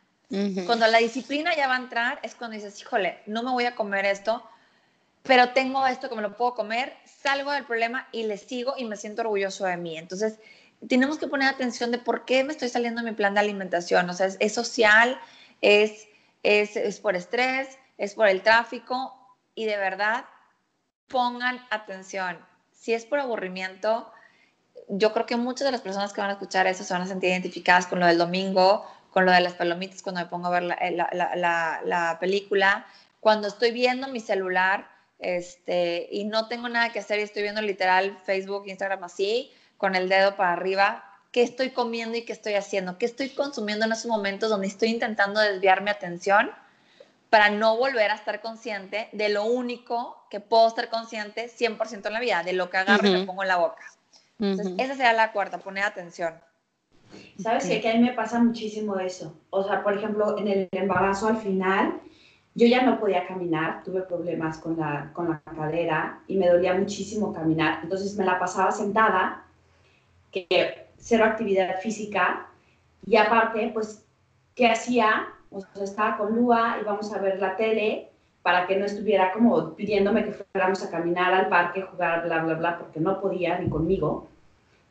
Cuando la disciplina ya va a entrar es cuando dices, híjole, no me voy a comer esto, pero tengo esto que me lo puedo comer, salgo del problema y le sigo y me siento orgulloso de mí. Entonces, tenemos que poner atención de por qué me estoy saliendo de mi plan de alimentación. O sea, es, social, es, es, por estrés, es por el tráfico y de verdad pongan atención. Si es por aburrimiento, yo creo que muchas de las personas que van a escuchar eso se van a sentir identificadas con lo del domingo, con lo de las palomitas cuando me pongo a ver la, la, película, cuando estoy viendo mi celular este, y no tengo nada que hacer y estoy viendo literal Facebook, Instagram así, con el dedo para arriba, qué estoy comiendo y qué estoy haciendo, qué estoy consumiendo en esos momentos donde estoy intentando desviar mi atención para no volver a estar consciente de lo único que puedo estar consciente 100% en la vida, de lo que agarro y me pongo en la boca. Entonces, esa sería la cuarta, poner atención. ¿Sabes qué? Que a mí me pasa muchísimo eso. O sea, por ejemplo, en el embarazo al final, yo ya no podía caminar, tuve problemas con la, con la cadera y me dolía muchísimo caminar. Entonces me la pasaba sentada que cero actividad física y aparte, pues, ¿qué hacía? O sea, estaba con Lua, íbamos a ver la tele para que no estuviera como pidiéndome que fuéramos a caminar al parque, jugar, bla, bla, bla, porque no podía ni conmigo.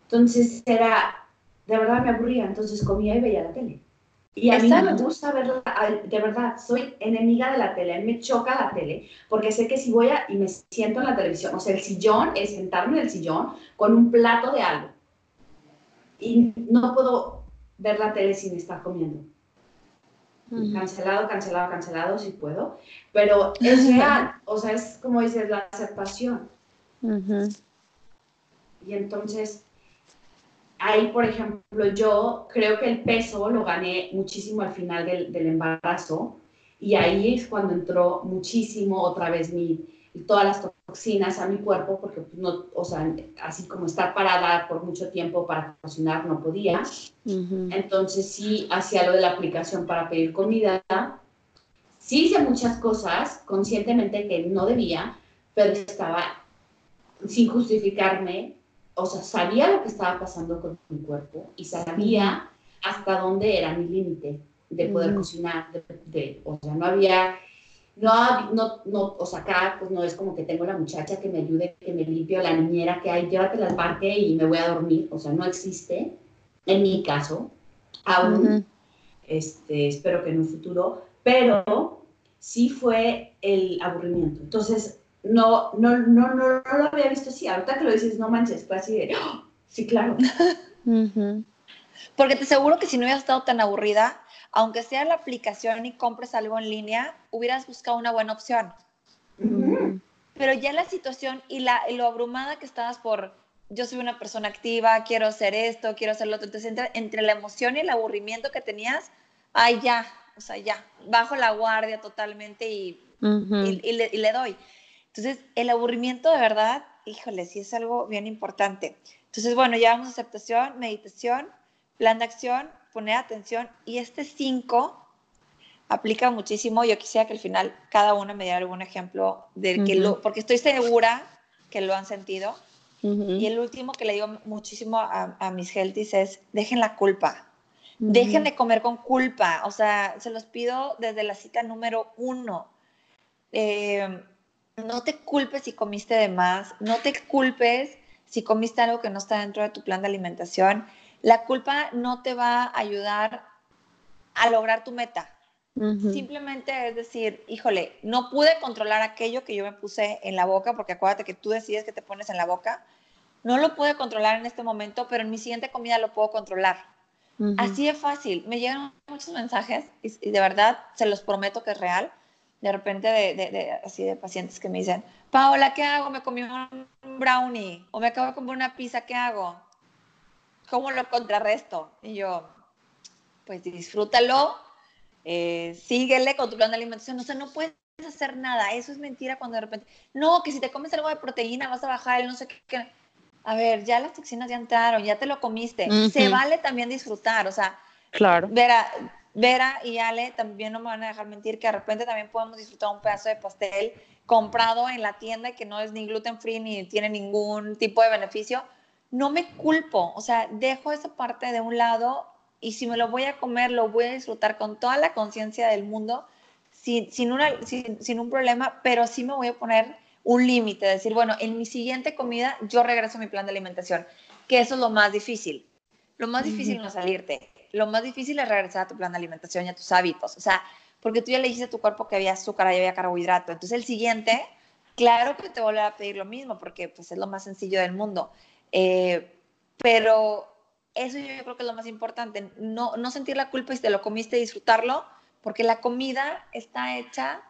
Entonces era, de verdad me aburría, entonces comía y veía la tele. Y a mí no me gusta verla, de verdad, soy enemiga de la tele, me choca la tele, porque sé que si voy a, y me siento en la televisión, o sea, el sillón es sentarme en el sillón con un plato de algo y no puedo ver la tele sin estar comiendo. Cancelado, cancelado, cancelado, si puedo. Pero es real, o sea, es como dices, la aceptación. Y entonces, ahí, por ejemplo, yo creo que el peso lo gané muchísimo al final del, del embarazo. Y ahí es cuando entró muchísimo otra vez mi, todas las toxinas a mi cuerpo, porque pues, no, o sea, así como estar parada por mucho tiempo para cocinar no podía. Entonces sí hacía lo de la aplicación para pedir comida. Sí hice muchas cosas conscientemente que no debía, pero estaba sin justificarme, o sea, sabía lo que estaba pasando con mi cuerpo y sabía hasta dónde era mi límite de poder cocinar, de, o sea, no había no, no, no, o sea, acá pues no es como que tengo la muchacha que me ayude, que me limpie, o la niñera que hay, llévate al parque y me voy a dormir, o sea, no existe, en mi caso, aún, este, espero que en un futuro, pero sí fue el aburrimiento. Entonces, no, no, no, no, no lo había visto así, ahorita que lo dices, no manches, fue así de, ¡oh! sí, claro. Porque te aseguro que si no hubieras estado tan aburrida, aunque sea la aplicación y compres algo en línea, hubieras buscado una buena opción. Pero ya la situación y, la, lo abrumada que estabas por, yo soy una persona activa, quiero hacer esto, quiero hacer lo otro, entonces entre, entre la emoción y el aburrimiento que tenías, ay ya, o sea, ya, bajo la guardia totalmente y, y, le, y le doy. Entonces, el aburrimiento de verdad, híjole, sí es algo bien importante. Entonces, bueno, llevamos aceptación, meditación, plan de acción, poner atención y este 5 aplica muchísimo. Yo quisiera que al final cada uno me diera algún ejemplo de que lo, porque estoy segura que lo han sentido. Y el último que le digo muchísimo a, mis healthies es, dejen la culpa. Dejen de comer con culpa. O sea, se los pido desde la cita número uno. Eh, no te culpes si comiste de más. No te culpes si comiste algo que no está dentro de tu plan de alimentación. La culpa no te va a ayudar a lograr tu meta. Simplemente es decir, híjole, no pude controlar aquello que yo me puse en la boca, porque acuérdate que tú decides que te pones en la boca. No lo pude controlar en este momento, pero en mi siguiente comida lo puedo controlar. Así de fácil. Me llegan muchos mensajes y, de verdad se los prometo que es real. De repente de, así de pacientes que me dicen, Paola, ¿qué hago? Me comí un brownie o me acabo de comer una pizza, ¿qué hago? ¿Cómo lo contrarresto? Y yo, pues disfrútalo, eh, síguele con tu plan de alimentación. O sea, no puedes hacer nada. Eso es mentira cuando de repente, no, que si te comes algo de proteína vas a bajar el no sé qué. A ver, ya las toxinas ya entraron, ya te lo comiste. Se vale también disfrutar. O sea, claro. Vera, Vera y Ale también no me van a dejar mentir que de repente también podemos disfrutar un pedazo de pastel comprado en la tienda que no es ni gluten free ni tiene ningún tipo de beneficio. No me culpo, o sea, dejo esa parte de un lado y si me lo voy a comer, lo voy a disfrutar con toda la conciencia del mundo, sin, sin, sin, un problema, pero sí me voy a poner un límite, decir, bueno, en mi siguiente comida yo regreso a mi plan de alimentación, que eso es lo más difícil. Lo más difícil no es salirte, lo más difícil es regresar a tu plan de alimentación y a tus hábitos, o sea, porque tú ya le dijiste a tu cuerpo que había azúcar y había carbohidrato, entonces el siguiente, claro que te voy a pedir lo mismo, porque pues es lo más sencillo del mundo, eh, pero eso yo creo que es lo más importante, no, no sentir la culpa si te lo comiste, disfrutarlo, porque la comida está hecha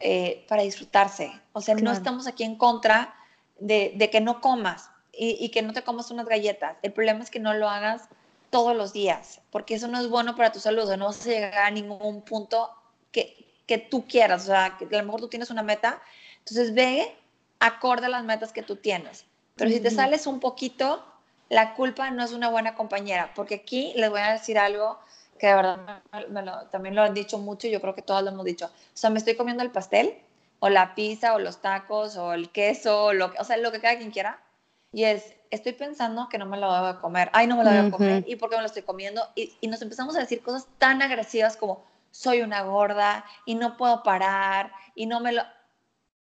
eh, para disfrutarse. O sea, no estamos aquí en contra de, de que no comas y, y, que no te comas unas galletas. El problema es que no lo hagas todos los días, porque eso no es bueno para tu salud, no vas a llegar a ningún punto que, que tú quieras. O sea, que a lo mejor tú tienes una meta, entonces ve acorde a las metas que tú tienes. Pero si te sales un poquito, la culpa no es una buena compañera, porque aquí les voy a decir algo que de verdad también lo han dicho mucho, yo creo que todos lo hemos dicho. O sea, me estoy comiendo el pastel, o la pizza, o los tacos, o el queso, lo, o sea, lo que cada quien quiera. Y es, estoy pensando que no me lo voy a comer. Ay, no me lo voy a comer. ¿Y por qué me lo estoy comiendo? Y, y, nos empezamos a decir cosas tan agresivas como, soy una gorda, y no puedo parar, y no me lo...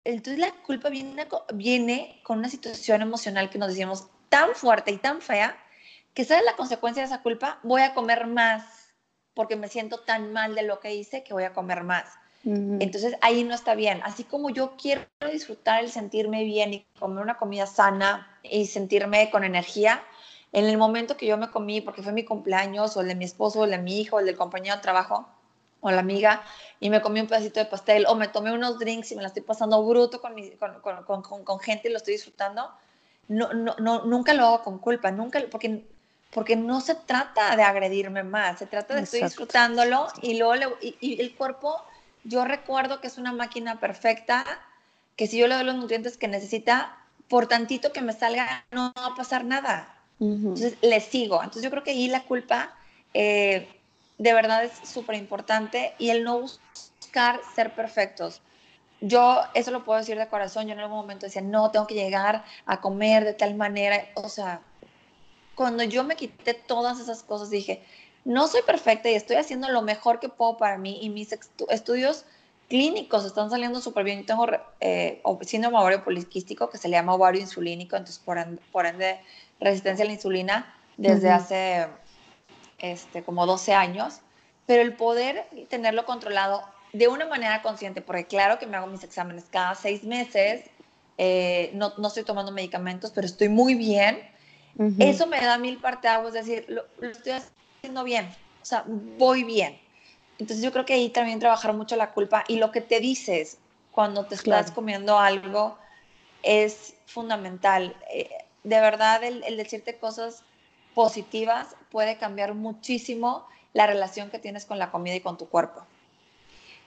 Entonces la culpa viene, viene con una situación emocional que nos decimos, tan fuerte y tan fea que sabes la consecuencia de esa culpa, voy a comer más porque me siento tan mal de lo que hice que voy a comer más. Entonces ahí no está bien. Así como yo quiero disfrutar el sentirme bien y comer una comida sana y sentirme con energía, en el momento que yo me comí, porque fue mi cumpleaños, o el de mi esposo, o el de mi hijo, o el del compañero de trabajo, o la amiga, y me comí un pedacito de pastel, o me tomé unos drinks y me la estoy pasando bruto con, con, con, con gente y lo estoy disfrutando, no, no, no, nunca lo hago con culpa, nunca, porque, porque no se trata de agredirme más, se trata de estoy disfrutándolo y luego y, el cuerpo, yo recuerdo que es una máquina perfecta, que si yo le doy los nutrientes que necesita, por tantito que me salga, no va a pasar nada. Entonces, le sigo. Entonces, yo creo que ahí la culpa eh, de verdad es súper importante y el no buscar ser perfectos yo eso lo puedo decir de corazón, yo en algún momento decía, no, tengo que llegar a comer de tal manera, o sea, cuando yo me quité todas esas cosas, dije, no soy perfecta y estoy haciendo lo mejor que puedo para mí y mis estudios clínicos están saliendo súper bien. Yo tengo eh, síndrome ovario poliquístico que se le llama ovario insulínico, entonces por ende, resistencia a la insulina desde hace este, como 12 años, pero el poder tenerlo controlado de una manera consciente, porque claro que me hago mis exámenes cada seis meses, eh, no, no, estoy tomando medicamentos, pero estoy muy bien. Eso me da mil parteaguas, es decir, lo, estoy haciendo bien, o sea, voy bien. Entonces yo creo que ahí también trabajar mucho la culpa y lo que te dices cuando te estás comiendo algo es fundamental. Eh, de verdad, el, el decirte cosas positivas puede cambiar muchísimo la relación que tienes con la comida y con tu cuerpo.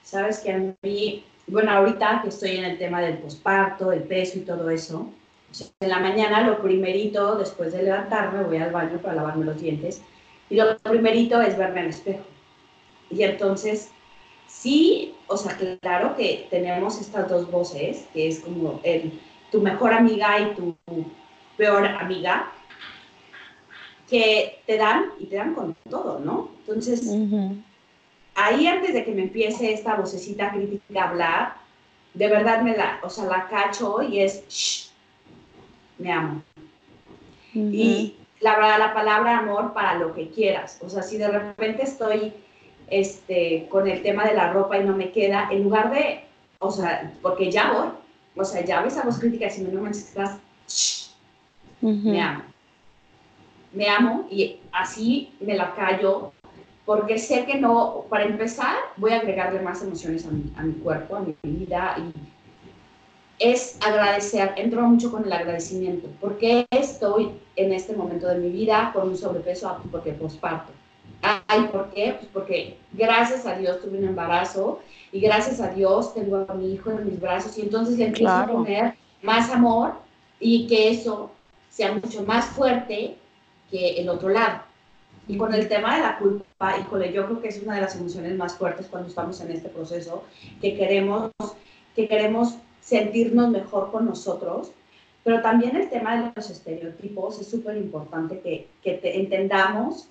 Sabes que a mí bueno, ahorita que estoy en el tema del posparto, del peso y todo eso, en la mañana lo primerito, después de levantarme, voy al baño para lavarme los dientes y lo primerito es verme al espejo. Y entonces, sí, o sea, claro que tenemos estas dos voces, que es como el, tu mejor amiga y tu peor amiga, que te dan y te dan con todo, ¿no? Entonces, ahí antes de que me empiece esta vocecita crítica a hablar, de verdad me la, o sea, la cacho y es, shh, me amo. Y la, la palabra amor para lo que quieras. O sea, si de repente estoy este, con el tema de la ropa y no me queda, en lugar de, o sea, porque ya voy, o sea, ya ves a voz crítica y no me estás, shh, me amo. Me amo y así me la callo porque sé que no, para empezar, voy a agregarle más emociones a mi, a mi cuerpo, a mi vida, y es agradecer, entro mucho con el agradecimiento, porque estoy en este momento de mi vida con un sobrepeso, porque posparto. Ay, ¿por qué? Pues porque gracias a Dios tuve un embarazo y gracias a Dios tengo a mi hijo en mis brazos y entonces le empiezo a poner más amor y que eso sea mucho más fuerte que el otro lado. Y con el tema de la culpa, híjole, yo creo que es una de las emociones más fuertes cuando estamos en este proceso, que queremos, que queremos sentirnos mejor con nosotros, pero también el tema de los estereotipos es súper importante que, que entendamos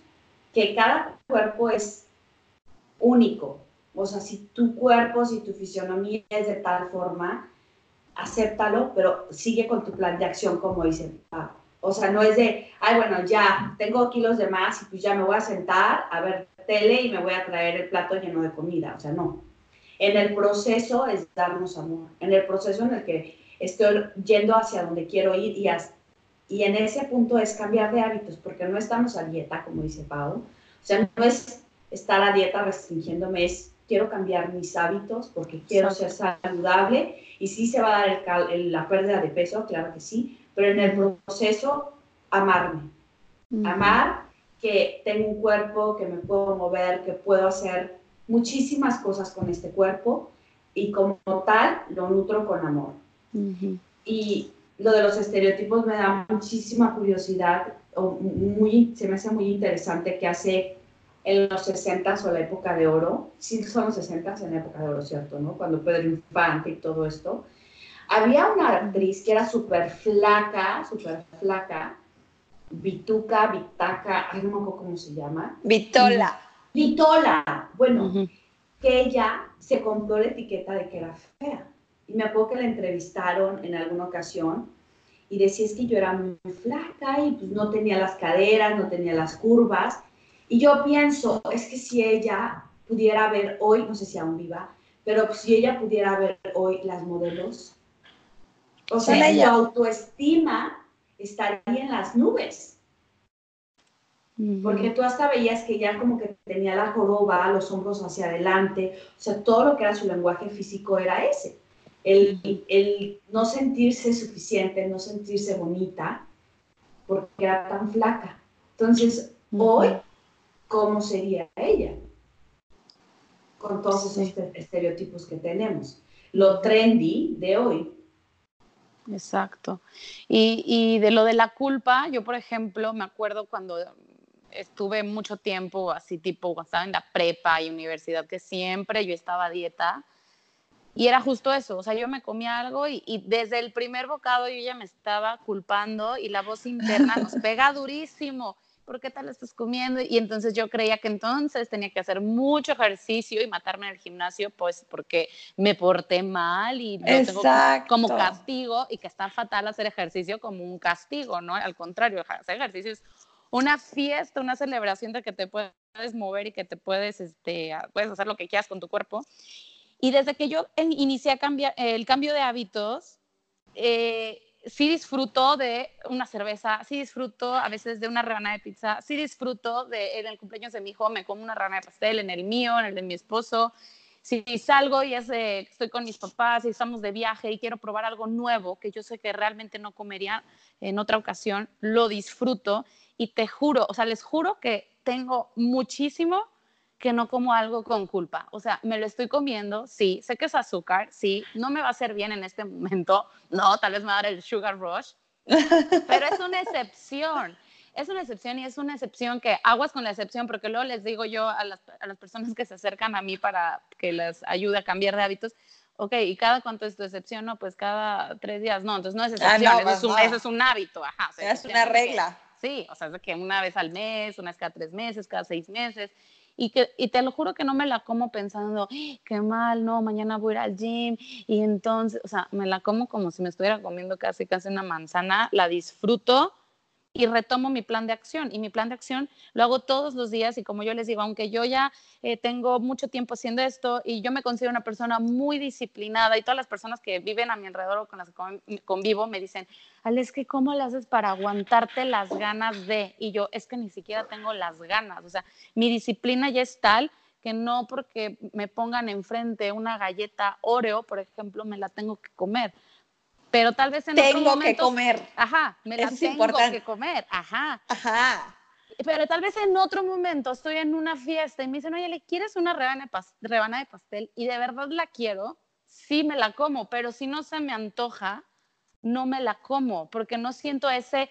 que cada cuerpo es único. O sea, si tu cuerpo, si tu fisionomía es de tal forma, acéptalo, pero sigue con tu plan de acción, como dicen. O sea, no es de, ay, bueno, ya tengo kilos de más y pues ya me voy a sentar a ver tele y me voy a traer el plato lleno de comida. O sea, no. En el proceso es darnos amor. En el proceso en el que estoy yendo hacia donde quiero ir y, y en ese punto es cambiar de hábitos, porque no estamos a dieta, como dice Pau. O sea, no es estar a dieta restringiéndome, es quiero cambiar mis hábitos porque quiero ser saludable y sí se va a dar la pérdida de peso, claro que sí, pero en el proceso, amarme. Amar que tengo un cuerpo, que me puedo mover, que puedo hacer muchísimas cosas con este cuerpo y como tal lo nutro con amor. Y lo de los estereotipos me da muchísima curiosidad, o muy, se me hace muy interesante que hace en los 60 o la época de oro, sí son los 60 en la época de oro, ¿cierto? ¿no? Cuando Pedro Infante y todo esto, había una actriz que era súper flaca, súper flaca, Vituca, Vitaca, ay, no me acuerdo cómo se llama. Vitola. Vitola. Bueno, que ella se compró la etiqueta de que era fea. Y me acuerdo que la entrevistaron en alguna ocasión y decía es que yo era muy flaca y pues no tenía las caderas, no tenía las curvas. Y yo pienso, es que si ella pudiera ver hoy, no sé si aún viva, pero si ella pudiera ver hoy las modelos o sea, la autoestima estaría en las nubes. Porque tú hasta veías que ya como que tenía la joroba, los hombros hacia adelante, o sea, todo lo que era su lenguaje físico era ese. El, el no sentirse suficiente, no sentirse bonita, porque era tan flaca. Entonces, hoy, ¿cómo sería ella? Con todos esos estereotipos que tenemos. Lo trendy de hoy Exacto. Y, de lo de la culpa, yo por ejemplo me acuerdo cuando estuve mucho tiempo así tipo cuando estaba en la prepa y universidad que siempre yo estaba dieta y era justo eso, o sea, yo me comía algo y, y, desde el primer bocado yo ya me estaba culpando y la voz interna nos pega durísimo ¿por qué tal estás comiendo? Y entonces yo creía que entonces tenía que hacer mucho ejercicio y matarme en el gimnasio, pues porque me porté mal y tengo como castigo y que está fatal hacer ejercicio como un castigo, ¿no? Al contrario, hacer ejercicio es una fiesta, una celebración de que te puedes mover y que te puedes, este, puedes hacer lo que quieras con tu cuerpo. Y desde que yo inicié cambiar, el cambio de hábitos, eh, sí disfruto de una cerveza, sí disfruto a veces de una rebanada de pizza, sí disfruto de en el cumpleaños de mi hijo me como una rana de pastel, en el mío, en el de mi esposo. Si salgo y es estoy con mis papás y estamos de viaje y quiero probar algo nuevo que yo sé que realmente no comería en otra ocasión, lo disfruto y te juro, o sea, les juro que tengo muchísimo que no como algo con culpa. O sea, me lo estoy comiendo, sí, sé que es azúcar, sí, no me va a hacer bien en este momento, no, tal vez me va a dar el sugar rush, pero es una excepción. Es una excepción y es una excepción que aguas con la excepción, porque luego les digo yo a las, a las personas que se acercan a mí para que les ayude a cambiar de hábitos, ok, ¿y cada cuánto es tu excepción? No, pues cada tres días, no, entonces no es Ah, excepción, no, eso, es un, pues eso es un hábito, ajá. o sea, Es una que- regla. Sí, o sea, es que una vez al mes, una vez cada tres meses, cada seis meses. Y, que, y te lo juro que no me la como pensando, "Ah, qué mal, no, mañana voy a ir al gym. Y entonces, o sea, me la como como si me estuviera comiendo casi, casi una manzana, la disfruto y retomo mi plan de acción. Y mi plan de acción lo hago todos los días y como yo les digo, aunque yo ya eh, tengo mucho tiempo haciendo esto y yo me considero una persona muy disciplinada y todas las personas que viven a mi alrededor o con las que con- convivo me dicen, Ale, es que ¿cómo le haces para aguantarte las ganas de? Y yo, es que ni siquiera tengo las ganas. O sea, mi disciplina ya es tal que no porque me pongan enfrente una galleta Oreo, por ejemplo, me la tengo que comer. Pero tal vez en otro Tengo que momento comer. Ajá, me la Eso es tengo importante. que comer, ajá. Ajá. Pero tal vez en otro momento estoy en una fiesta y me dicen, oye, ¿le quieres una rebana de, pas- rebana de pastel? Y de verdad la quiero, sí me la como, pero si no se me antoja, no me la como, porque no siento ese,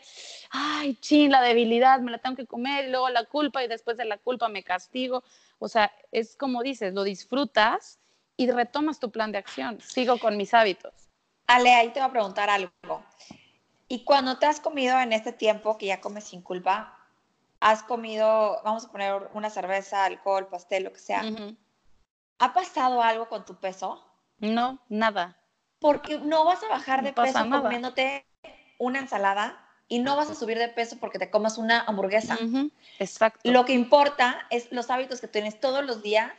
ay, chin, la debilidad, me la tengo que comer y luego la culpa y después de la culpa me castigo. O sea, es como dices, lo disfrutas y retomas tu plan de acción. Sigo con mis hábitos. Ale, ahí te voy a preguntar algo. Y cuando te has comido en este tiempo que ya comes sin culpa, has comido, vamos a poner una cerveza, alcohol, pastel, lo que sea. ¿ha pasado algo con tu peso? No, nada. Porque no vas a bajar de peso nada. comiéndote una ensalada y no vas a subir de peso porque te comas una hamburguesa. Exacto. Lo que importa es los hábitos que tienes todos los días.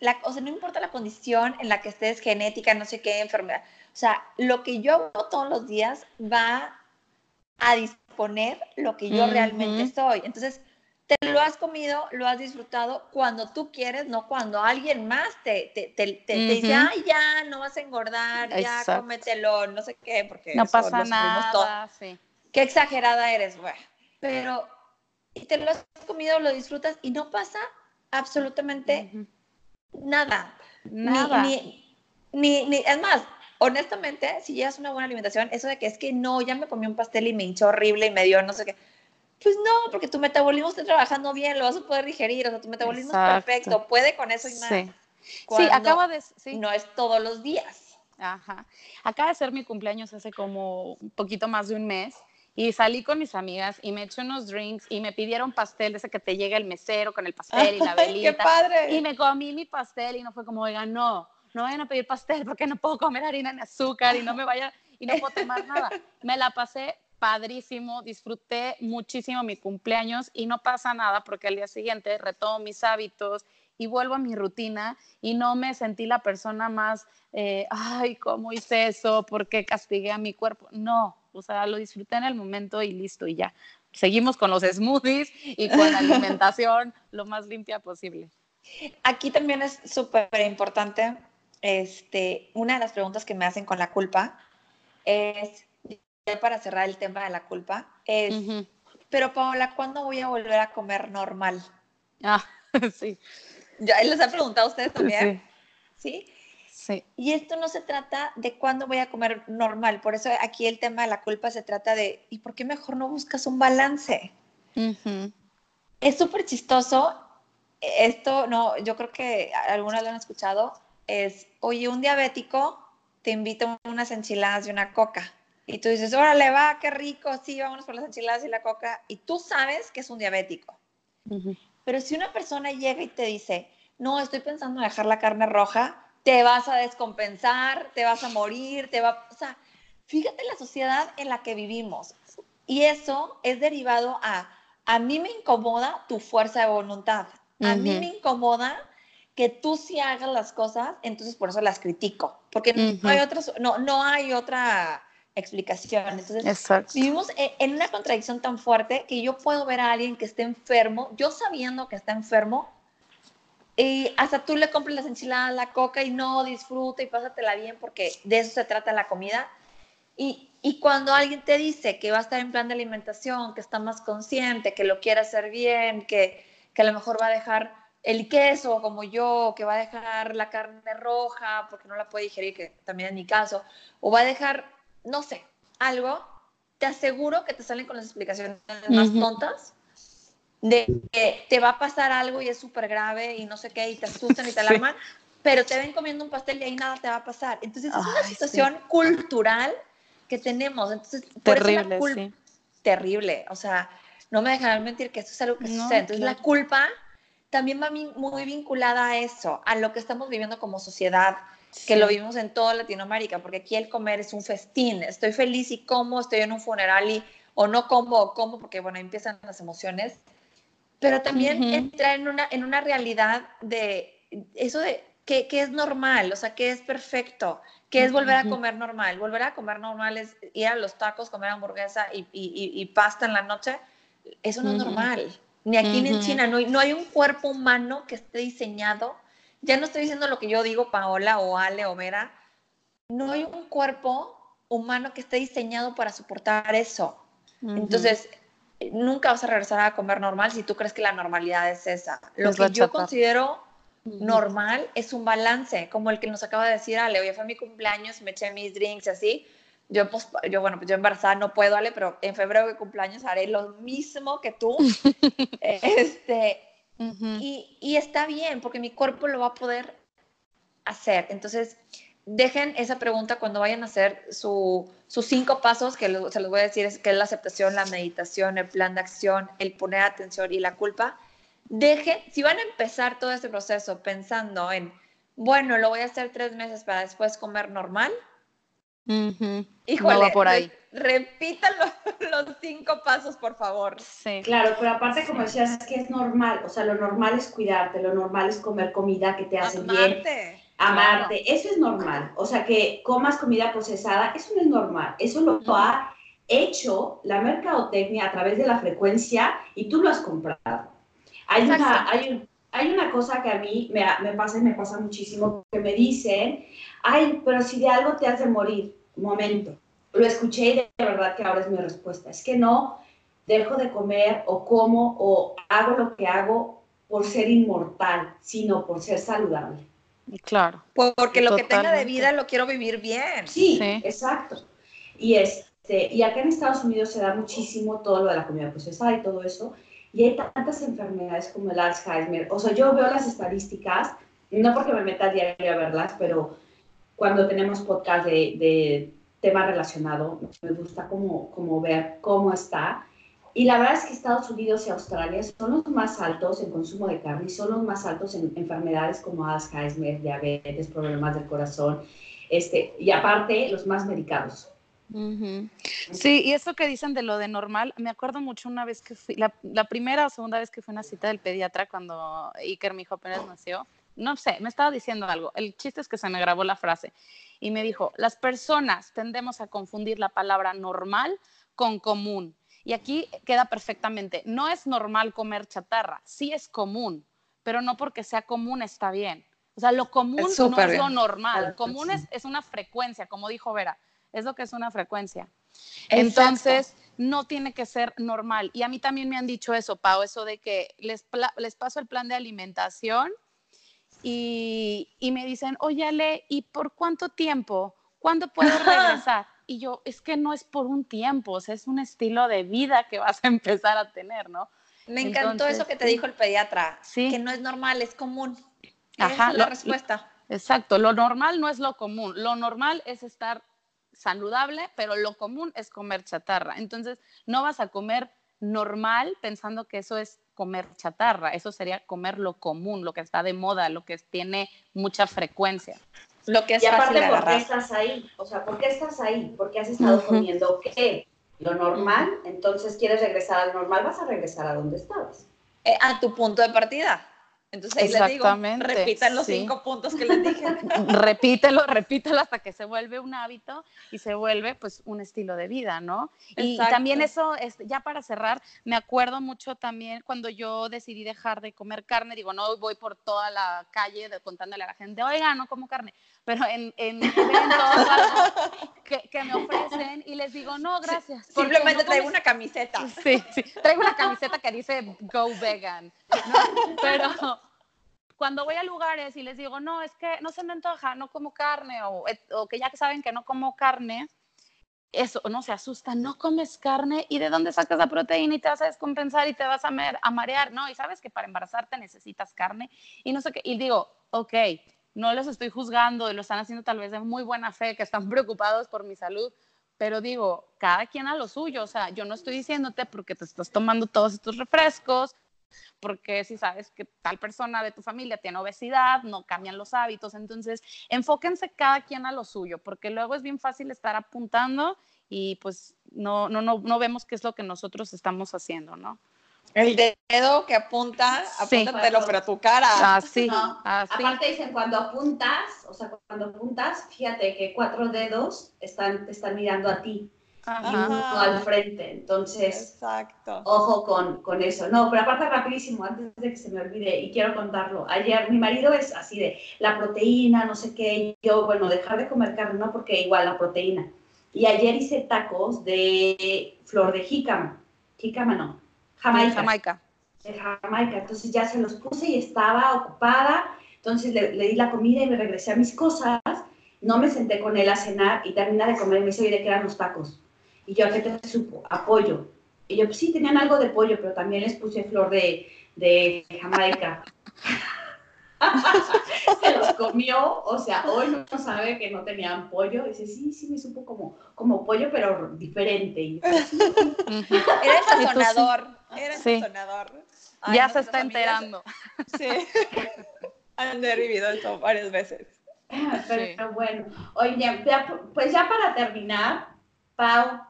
La, o sea, no importa la condición en la que estés, genética, no sé qué, enfermedad. O sea, lo que yo hago todos los días va a disponer lo que yo realmente soy. Entonces, te lo has comido, lo has disfrutado cuando tú quieres, no cuando alguien más te, te, te, te- te dice, ay, ya, no vas a engordar, ya, Exacto. cómetelo, no sé qué, porque no eso pasa nada, sí. qué exagerada eres, güey. Pero y te lo has comido, lo disfrutas y no pasa absolutamente Ujú. nada. Ni- Nada. Ni, ni, ni- es más, honestamente, si llevas una buena alimentación, eso de que es que no, ya me comí un pastel y me hinchó horrible y me dio no sé qué. Pues no, porque tu metabolismo está trabajando bien, lo vas a poder digerir, o sea, tu metabolismo Exacto. es perfecto, puede con eso y más. Sí. Sí, acaba de. Sí. No es todos los días. Ajá. Acaba de ser mi cumpleaños hace como un poquito más de un mes y salí con mis amigas y me eché unos drinks y me pidieron pastel, de ese que te llega el mesero con el pastel y la ¡Ay, qué velita. padre! Y me comí mi pastel y no fue como, oigan, no, no vayan a pedir pastel porque no puedo comer harina ni azúcar y no me vaya y no puedo tomar nada. Me la pasé padrísimo, disfruté muchísimo mi cumpleaños y no pasa nada porque al día siguiente retomo mis hábitos y vuelvo a mi rutina y no me sentí la persona más, eh, ay, ¿cómo hice eso? ¿Por qué castigué a mi cuerpo? No, o sea, lo disfruté en el momento y listo y ya. Seguimos con los smoothies y con la alimentación lo más limpia posible. Aquí también es súper importante, este, una de las preguntas que me hacen con la culpa es, ya para cerrar el tema de la culpa, es, pero Paola, ¿cuándo voy a volver a comer normal? Ah, sí, Ya les he preguntado a ustedes también, sí, ¿sí? sí. Y esto no se trata de cuándo voy a comer normal, por eso aquí el tema de la culpa se trata de, ¿y por qué mejor no buscas un balance? Ujú. Es súper chistoso. Esto, no, yo creo que algunas lo han escuchado. Es, oye, un diabético te invita a unas enchiladas y una coca. Y tú dices, órale, va, qué rico, sí, vámonos por las enchiladas y la coca. Y tú sabes que es un diabético. Pero si una persona llega y te dice, no, estoy pensando en dejar la carne roja, te vas a descompensar, te vas a morir, te va... O sea, fíjate la sociedad en la que vivimos. Y eso es derivado a, a mí me incomoda tu fuerza de voluntad. A mí me incomoda que tú sí hagas las cosas, entonces por eso las critico. Porque Ujú. no, hay otras, no, no hay otra explicación. Entonces, Exacto. Vivimos e- en una contradicción tan fuerte que yo puedo ver a alguien que esté enfermo, yo sabiendo que está enfermo, y hasta tú le compras las enchiladas, la coca y no disfruta y pásatela bien porque de eso se trata la comida. Y, y cuando alguien te dice que va a estar en plan de alimentación, que está más consciente, que lo quiere hacer bien, que, que a lo mejor va a dejar el queso, como yo, que va a dejar la carne roja porque no la puede digerir, que también es mi caso, o va a dejar, no sé, algo, te aseguro que te salen con las explicaciones más tontas de que te va a pasar algo y es súper grave y no sé qué, y te asustan y te alarman, pero te ven comiendo un pastel y ahí nada te va a pasar. Entonces es una situación cultural que tenemos. Entonces, terrible, sí. Terrible. O sea, no me dejarán mentir que esto es algo que sucede. Entonces la culpa también va muy vinculada a eso, a lo que estamos viviendo como sociedad, que lo vivimos en toda Latinoamérica, porque aquí el comer es un festín. Estoy feliz y como, estoy en un funeral y o no como o como, porque bueno, empiezan las emociones pero también entrar en una, en una realidad de eso de que, es normal, o sea, que es perfecto, que es volver a comer normal. Volver a comer normal es ir a los tacos, comer hamburguesa y, y, pasta en la noche. Eso no es normal. Ni aquí ni en China. No, no hay un cuerpo humano que esté diseñado. Ya no estoy diciendo lo que yo digo, Paola o Ale o Vera. No hay un cuerpo humano que esté diseñado para soportar eso. Entonces, nunca vas a regresar a comer normal si tú crees que la normalidad es esa. Lo que yo considero normal es un balance, como el que nos acaba de decir Ale, hoy fue mi cumpleaños, me eché mis drinks así. Yo, pues, yo, bueno, pues yo embarazada no puedo, Ale, pero en febrero de cumpleaños haré lo mismo que tú. este, y, y está bien, porque mi cuerpo lo va a poder hacer. Entonces, dejen esa pregunta cuando vayan a hacer sus cinco pasos, que se los voy a decir, es, que es la aceptación, la meditación, el plan de acción, el poner atención y la culpa. Dejen, si van a empezar todo este proceso pensando en, bueno, lo voy a hacer tres meses para después comer normal. Híjole, por ahí. repitan los, cinco pasos, por favor. Sí. Claro, pero aparte, como decías, es que es normal. O sea, lo normal es cuidarte, lo normal es comer comida que te hace bien amarte, eso es normal. O sea, que comas comida procesada, eso no es normal. Eso lo ha hecho la mercadotecnia a través de la frecuencia y tú lo has comprado. Hay, una, hay, hay una cosa que a mí me, me, pasa y me pasa muchísimo, que me dicen, ay, pero si de algo te has de morir, momento. Lo escuché y de verdad que ahora es mi respuesta. Es que no dejo de comer o como o hago lo que hago por ser inmortal, sino por ser saludable. Claro. Porque lo que tenga de vida lo quiero vivir bien. Sí, exacto. Y, este, y acá en Estados Unidos se da muchísimo todo lo de la comida procesada y todo eso. Y hay tantas enfermedades como el Alzheimer. O sea, yo veo las estadísticas, no porque me meta diario a verlas, pero cuando tenemos podcast de, de tema relacionado, me gusta como, como ver cómo está y la verdad es que Estados Unidos y Australia son los más altos en consumo de carne y son los más altos en enfermedades como Alzheimer, diabetes, problemas del corazón, este, y aparte los más medicados. Sí, y eso que dicen de lo de normal, me acuerdo mucho una vez que fui, la, primera o segunda vez que fui a una cita del pediatra cuando Iker, mi hijo, apenas nació, no sé, me estaba diciendo algo. El chiste es que se me grabó la frase y me dijo, las personas tendemos a confundir la palabra normal con común. Y aquí queda perfectamente, no es normal comer chatarra, sí es común, pero no porque sea común está bien. O sea, lo común no es lo normal, común es, una frecuencia, como dijo Vera, es lo que es una frecuencia. Entonces, no tiene que ser normal. Y a mí también me han dicho eso, Pau, eso de que les, les paso el plan de alimentación y, y me dicen, oye, Ale, ¿y por cuánto tiempo? ¿Cuándo puedo regresar? Y yo, es que no es por un tiempo, o sea, es un estilo de vida que vas a empezar a tener, ¿no? Me encantó eso que te dijo el pediatra, sí. que no es normal, es común. Ajá, es la respuesta. Exacto, lo normal no es lo común, lo normal es estar saludable, pero lo común es comer chatarra. Entonces, no vas a comer normal pensando que eso es comer chatarra, eso sería comer lo común, lo que está de moda, lo que tiene mucha frecuencia. Lo que es y aparte, ¿por qué estás ahí? O sea, ¿por qué estás ahí? ¿Por qué has estado comiendo qué? Lo normal, entonces quieres regresar al normal, vas a regresar a donde estabas. Eh, a tu punto de partida. Entonces ahí les digo, repitan los cinco puntos que les dije. repítelo, repítelo hasta que se vuelve un hábito y se vuelve pues un estilo de vida, ¿no? Y también eso, ya para cerrar, me acuerdo mucho también cuando yo decidí dejar de comer carne, digo, no voy por toda la calle contándole a la gente, oiga, no como carne, pero en, en eventos que, que, me ofrecen y les digo, no, gracias. Simplemente traigo una camiseta. Sí, sí, traigo una camiseta que dice Go Vegan, Pero cuando voy a lugares y les digo, no, es que no se me antoja, no como carne, o, o que ya saben que no como carne, eso, no se asustan, no comes carne y de dónde sacas la proteína y te vas a descompensar y te vas a, a marear, no, y sabes que para embarazarte necesitas carne y no sé qué, y digo, ok, no los estoy juzgando, lo están haciendo tal vez de muy buena fe, que están preocupados por mi salud, pero digo, cada quien a lo suyo, o sea, yo no estoy diciéndote porque te estás tomando todos estos refrescos, porque si sabes que tal persona de tu familia tiene obesidad, no cambian los hábitos, entonces enfóquense cada quien a lo suyo, porque luego es bien fácil estar apuntando y pues no, no, no, no vemos qué es lo que nosotros estamos haciendo, ¿no? El dedo que apunta, apúntatelo, pero tu cara. Así, así. Aparte dicen, cuando apuntas, o sea, cuando apuntas, fíjate que cuatro dedos están, te están mirando a ti y uno al frente. Entonces, Exacto. ojo con, con, eso. No, pero aparte rapidísimo, antes de que se me olvide, y quiero contarlo. Ayer mi marido es así de la proteína, no sé qué, y yo, bueno, dejar de comer carne, no, porque igual la proteína. Y ayer hice tacos de flor de jícama. Jícama no, Jamaica. Jamaica. De Jamaica. Entonces ya se los puse y estaba ocupada. Entonces le, di la comida y me regresé a mis cosas. No me senté con él a cenar y termina de comer y me dice, oye, ¿de qué eran los tacos? Y yo, ¿qué te supo? Apoyo. Y yo, pues sí, tenían algo de pollo, pero también les puse flor de, de Jamaica. se los comió, o sea, hoy no sabe que no tenían pollo. Dice, sí, sí, me supo como, como pollo, pero diferente. Era el sazonador, era el sazonador. ya se está enterando. Sí, han derribido eso varias veces. Pero, bueno, oye, pues ya para terminar, Pau,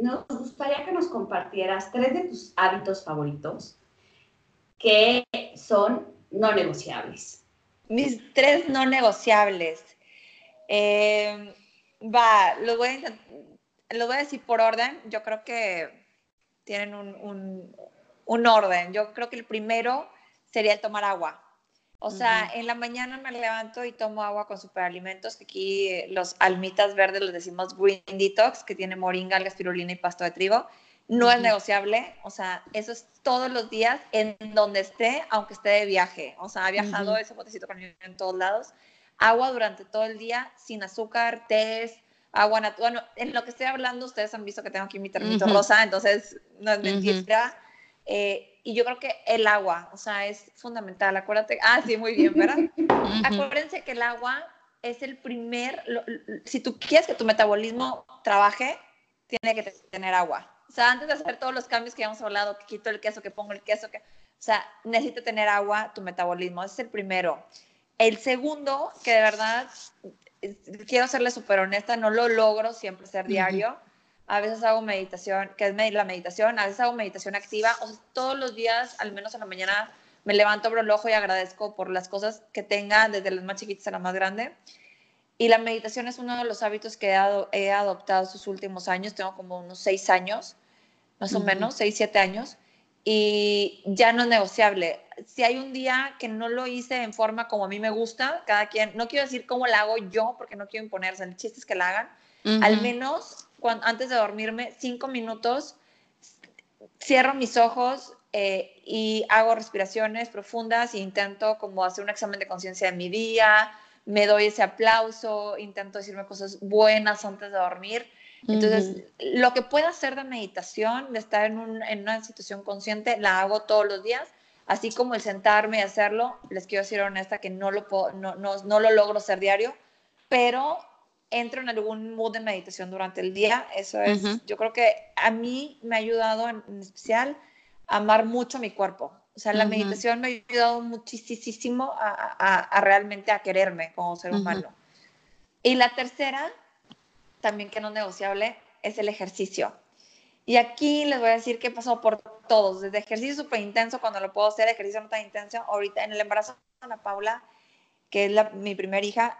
nos gustaría que nos compartieras tres de tus hábitos favoritos que son no negociables. Mis tres no negociables. Eh, va, los voy, a decir por orden. Yo creo que tienen un, un, orden. Yo creo que el primero sería el tomar agua. O sea, en la mañana me levanto y tomo agua con superalimentos, que aquí los almitas verdes los decimos green detox, que tiene moringa, alga, espirulina y pasto de trigo. No es negociable, o sea, eso es todos los días en donde esté, aunque esté de viaje, o sea, ha viajado ese botecito conmigo en todos lados, agua durante todo el día, sin azúcar, té, agua natural, bueno, en lo que estoy hablando, ustedes han visto que tengo aquí mi termito rosa, entonces no es mentira, eh, y yo creo que el agua, o sea, es fundamental, acuérdate, ah, sí, muy bien, ¿verdad? Acuérdense que el agua es el primer, si tú quieres que tu metabolismo trabaje, tiene que tener agua. O sea, antes de hacer todos los cambios que hemos hablado, que quito el queso, que pongo el queso, que, o sea, necesita tener agua tu metabolismo. Ese es el primero. El segundo, que de verdad, quiero serle súper honesta, no lo logro siempre ser diario. A veces hago meditación, que es la meditación, a veces hago meditación activa. O sea, todos los días, al menos en la mañana, me levanto, abro el ojo y agradezco por las cosas que tenga, desde las más chiquitas a las más grandes. Y la meditación es uno de los hábitos que he, adoptado estos últimos años. Tengo como unos seis años, más o menos, seis, siete años. Y ya no es negociable. Si hay un día que no lo hice en forma como a mí me gusta, cada quien, no quiero decir cómo la hago yo, porque no quiero imponerse, el chiste es que la hagan. Al menos cuando, antes de dormirme, cinco minutos, cierro mis ojos eh, y hago respiraciones profundas e intento como hacer un examen de conciencia de mi día, me doy ese aplauso, intento decirme cosas buenas antes de dormir. Entonces, lo que pueda hacer de meditación, de estar en, una situación consciente, la hago todos los días, así como el sentarme y hacerlo, les quiero decir honesta que no lo, no, no, lo logro hacer diario, pero entro en algún mood de meditación durante el día. Eso es, yo creo que a mí me ha ayudado en, especial a amar mucho mi cuerpo. O sea, la meditación me ha ayudado muchísimo a, realmente a quererme como ser humano. Y la tercera, también que no es negociable, es el ejercicio. Y aquí les voy a decir que he pasado por todos, desde ejercicio súper intenso, cuando lo puedo hacer, ejercicio no tan intenso. Ahorita en el embarazo de Ana Paula, que es mi primera hija,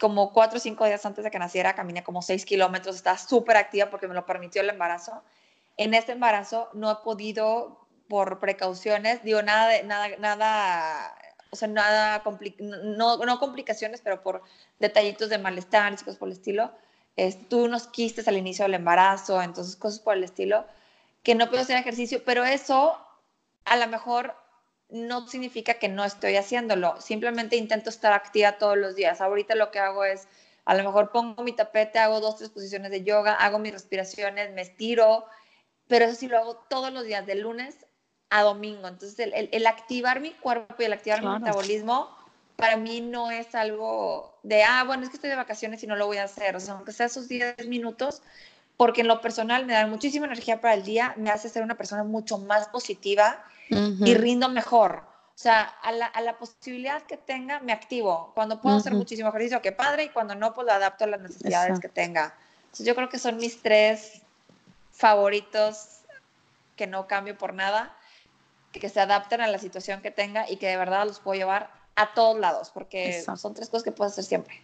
como cuatro o cinco días antes de que naciera, caminé como seis kilómetros, estaba súper activa porque me lo permitió el embarazo. En este embarazo no he podido por precauciones, digo, nada, de, nada, nada, o sea, nada, no, no, complicaciones, pero por detallitos de malestar cosas por el estilo. Este, tuve unos quistes al inicio del embarazo, entonces cosas por el estilo, que no puedo hacer ejercicio, pero eso a lo mejor no significa que no estoy haciéndolo, simplemente intento estar activa todos los días. Ahorita lo que hago es, a lo mejor pongo mi tapete, hago dos, tres posiciones de yoga, hago mis respiraciones, me estiro, pero eso sí lo hago todos los días, de lunes a domingo. Entonces, el, activar mi cuerpo y el activar mi metabolismo, para mí no es algo de, ah, bueno, es que estoy de vacaciones y no lo voy a hacer. O sea, aunque sea esos 10 minutos, porque en lo personal me da muchísima energía para el día, me hace ser una persona mucho más positiva y rindo mejor. O sea, a la, posibilidad que tenga, me activo. Cuando puedo hacer muchísimo ejercicio, qué padre, y cuando no, pues lo adapto a las necesidades que tenga. Entonces, yo creo que son mis tres favoritos que no cambio por nada, que se adapten a la situación que tenga y que de verdad los puedo llevar a todos lados, porque son tres cosas que puedo hacer siempre.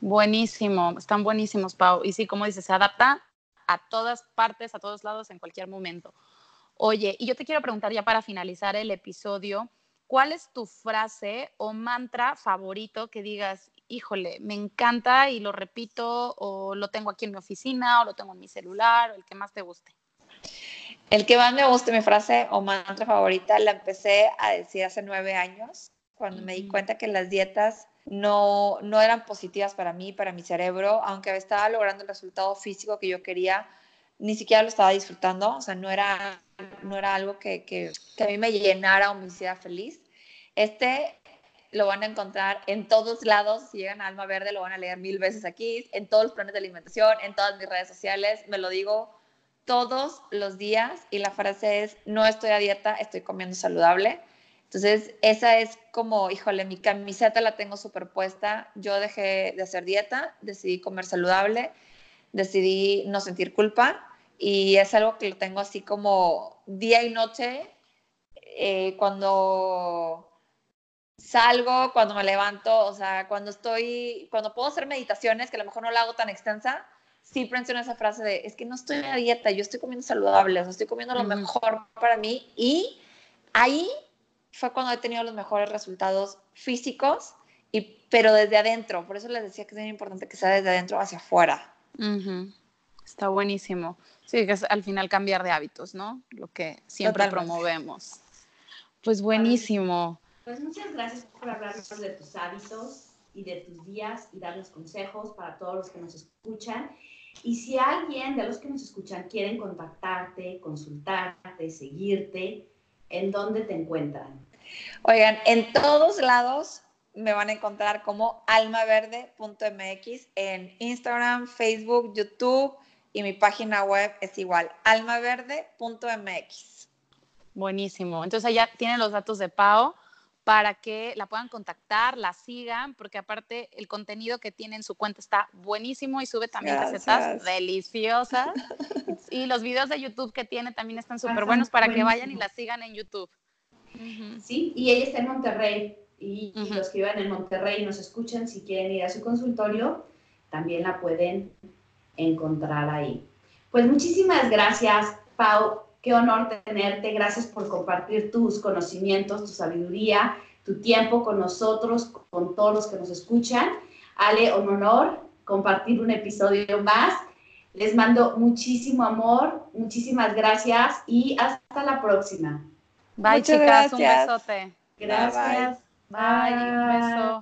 Buenísimo, están buenísimos, Pau. Y sí, como dices, se adapta a todas partes, a todos lados, en cualquier momento. Oye, y yo te quiero preguntar ya para finalizar el episodio, ¿cuál es tu frase o mantra favorito que digas, híjole, me encanta y lo repito o lo tengo aquí en mi oficina o lo tengo en mi celular o el que más te guste? El que más me guste, mi frase o mantra favorita, la empecé a decir hace nueve años, cuando me di cuenta que las dietas no, no eran positivas para mí, para mi cerebro, aunque estaba logrando el resultado físico que yo quería, ni siquiera lo estaba disfrutando, o sea, no era, no era algo que, que, que a mí me llenara o me hiciera feliz. Este lo van a encontrar en todos lados, si llegan a Alma Verde lo van a leer mil veces aquí, en todos los planes de alimentación, en todas mis redes sociales, me lo digo todos los días y la frase es, no estoy a dieta, estoy comiendo saludable. Entonces, esa es como, híjole, mi camiseta la tengo superpuesta. Yo dejé de hacer dieta, decidí comer saludable, decidí no sentir culpa y es algo que lo tengo así como día y noche. Eh, cuando salgo, cuando me levanto, o sea, cuando estoy, cuando puedo hacer meditaciones, que a lo mejor no la hago tan extensa, sí menciono esa frase de, es que no estoy a dieta, yo estoy comiendo saludable, o sea, estoy comiendo lo mejor para mí y ahí fue cuando he tenido los mejores resultados físicos, y, pero desde adentro. Por eso les decía que es muy importante que sea desde adentro hacia afuera. Está buenísimo. Sí, que es al final cambiar de hábitos, ¿no? Lo que siempre promovemos. Pues buenísimo. Pues muchas gracias por hablarnos de tus hábitos y de tus días y darnos consejos para todos los que nos escuchan. Y si alguien de los que nos escuchan quieren contactarte, consultarte, seguirte, ¿en dónde te encuentran? Oigan, en todos lados me van a encontrar como almaverde.mx en Instagram, Facebook, YouTube y mi página web es igual, almaverde.mx. Buenísimo. Entonces allá tienen los datos de Pau para que la puedan contactar, la sigan, porque aparte el contenido que tiene en su cuenta está buenísimo y sube también recetas deliciosas. y los videos de YouTube que tiene también están súper buenos para que vayan y la sigan en YouTube. Sí, y ella está en Monterrey. Y, los que vivan en Monterrey nos escuchan, si quieren ir a su consultorio, también la pueden encontrar ahí. Pues muchísimas gracias, Pau. Qué honor tenerte. Gracias por compartir tus conocimientos, tu sabiduría, tu tiempo con nosotros, con todos los que nos escuchan. Ale, un honor compartir un episodio más. Les mando muchísimo amor, muchísimas gracias y hasta la próxima. Bye, chicas, un besote. Gracias. Bye. Un beso.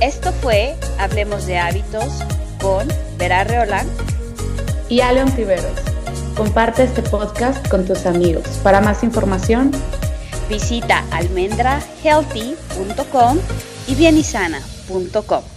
Esto fue Hablemos de Hábitos con Vera Reolán y Aleon Tiveros. Comparte este podcast con tus amigos. Para más información, visita almendrahealthy.com y bienisana.com.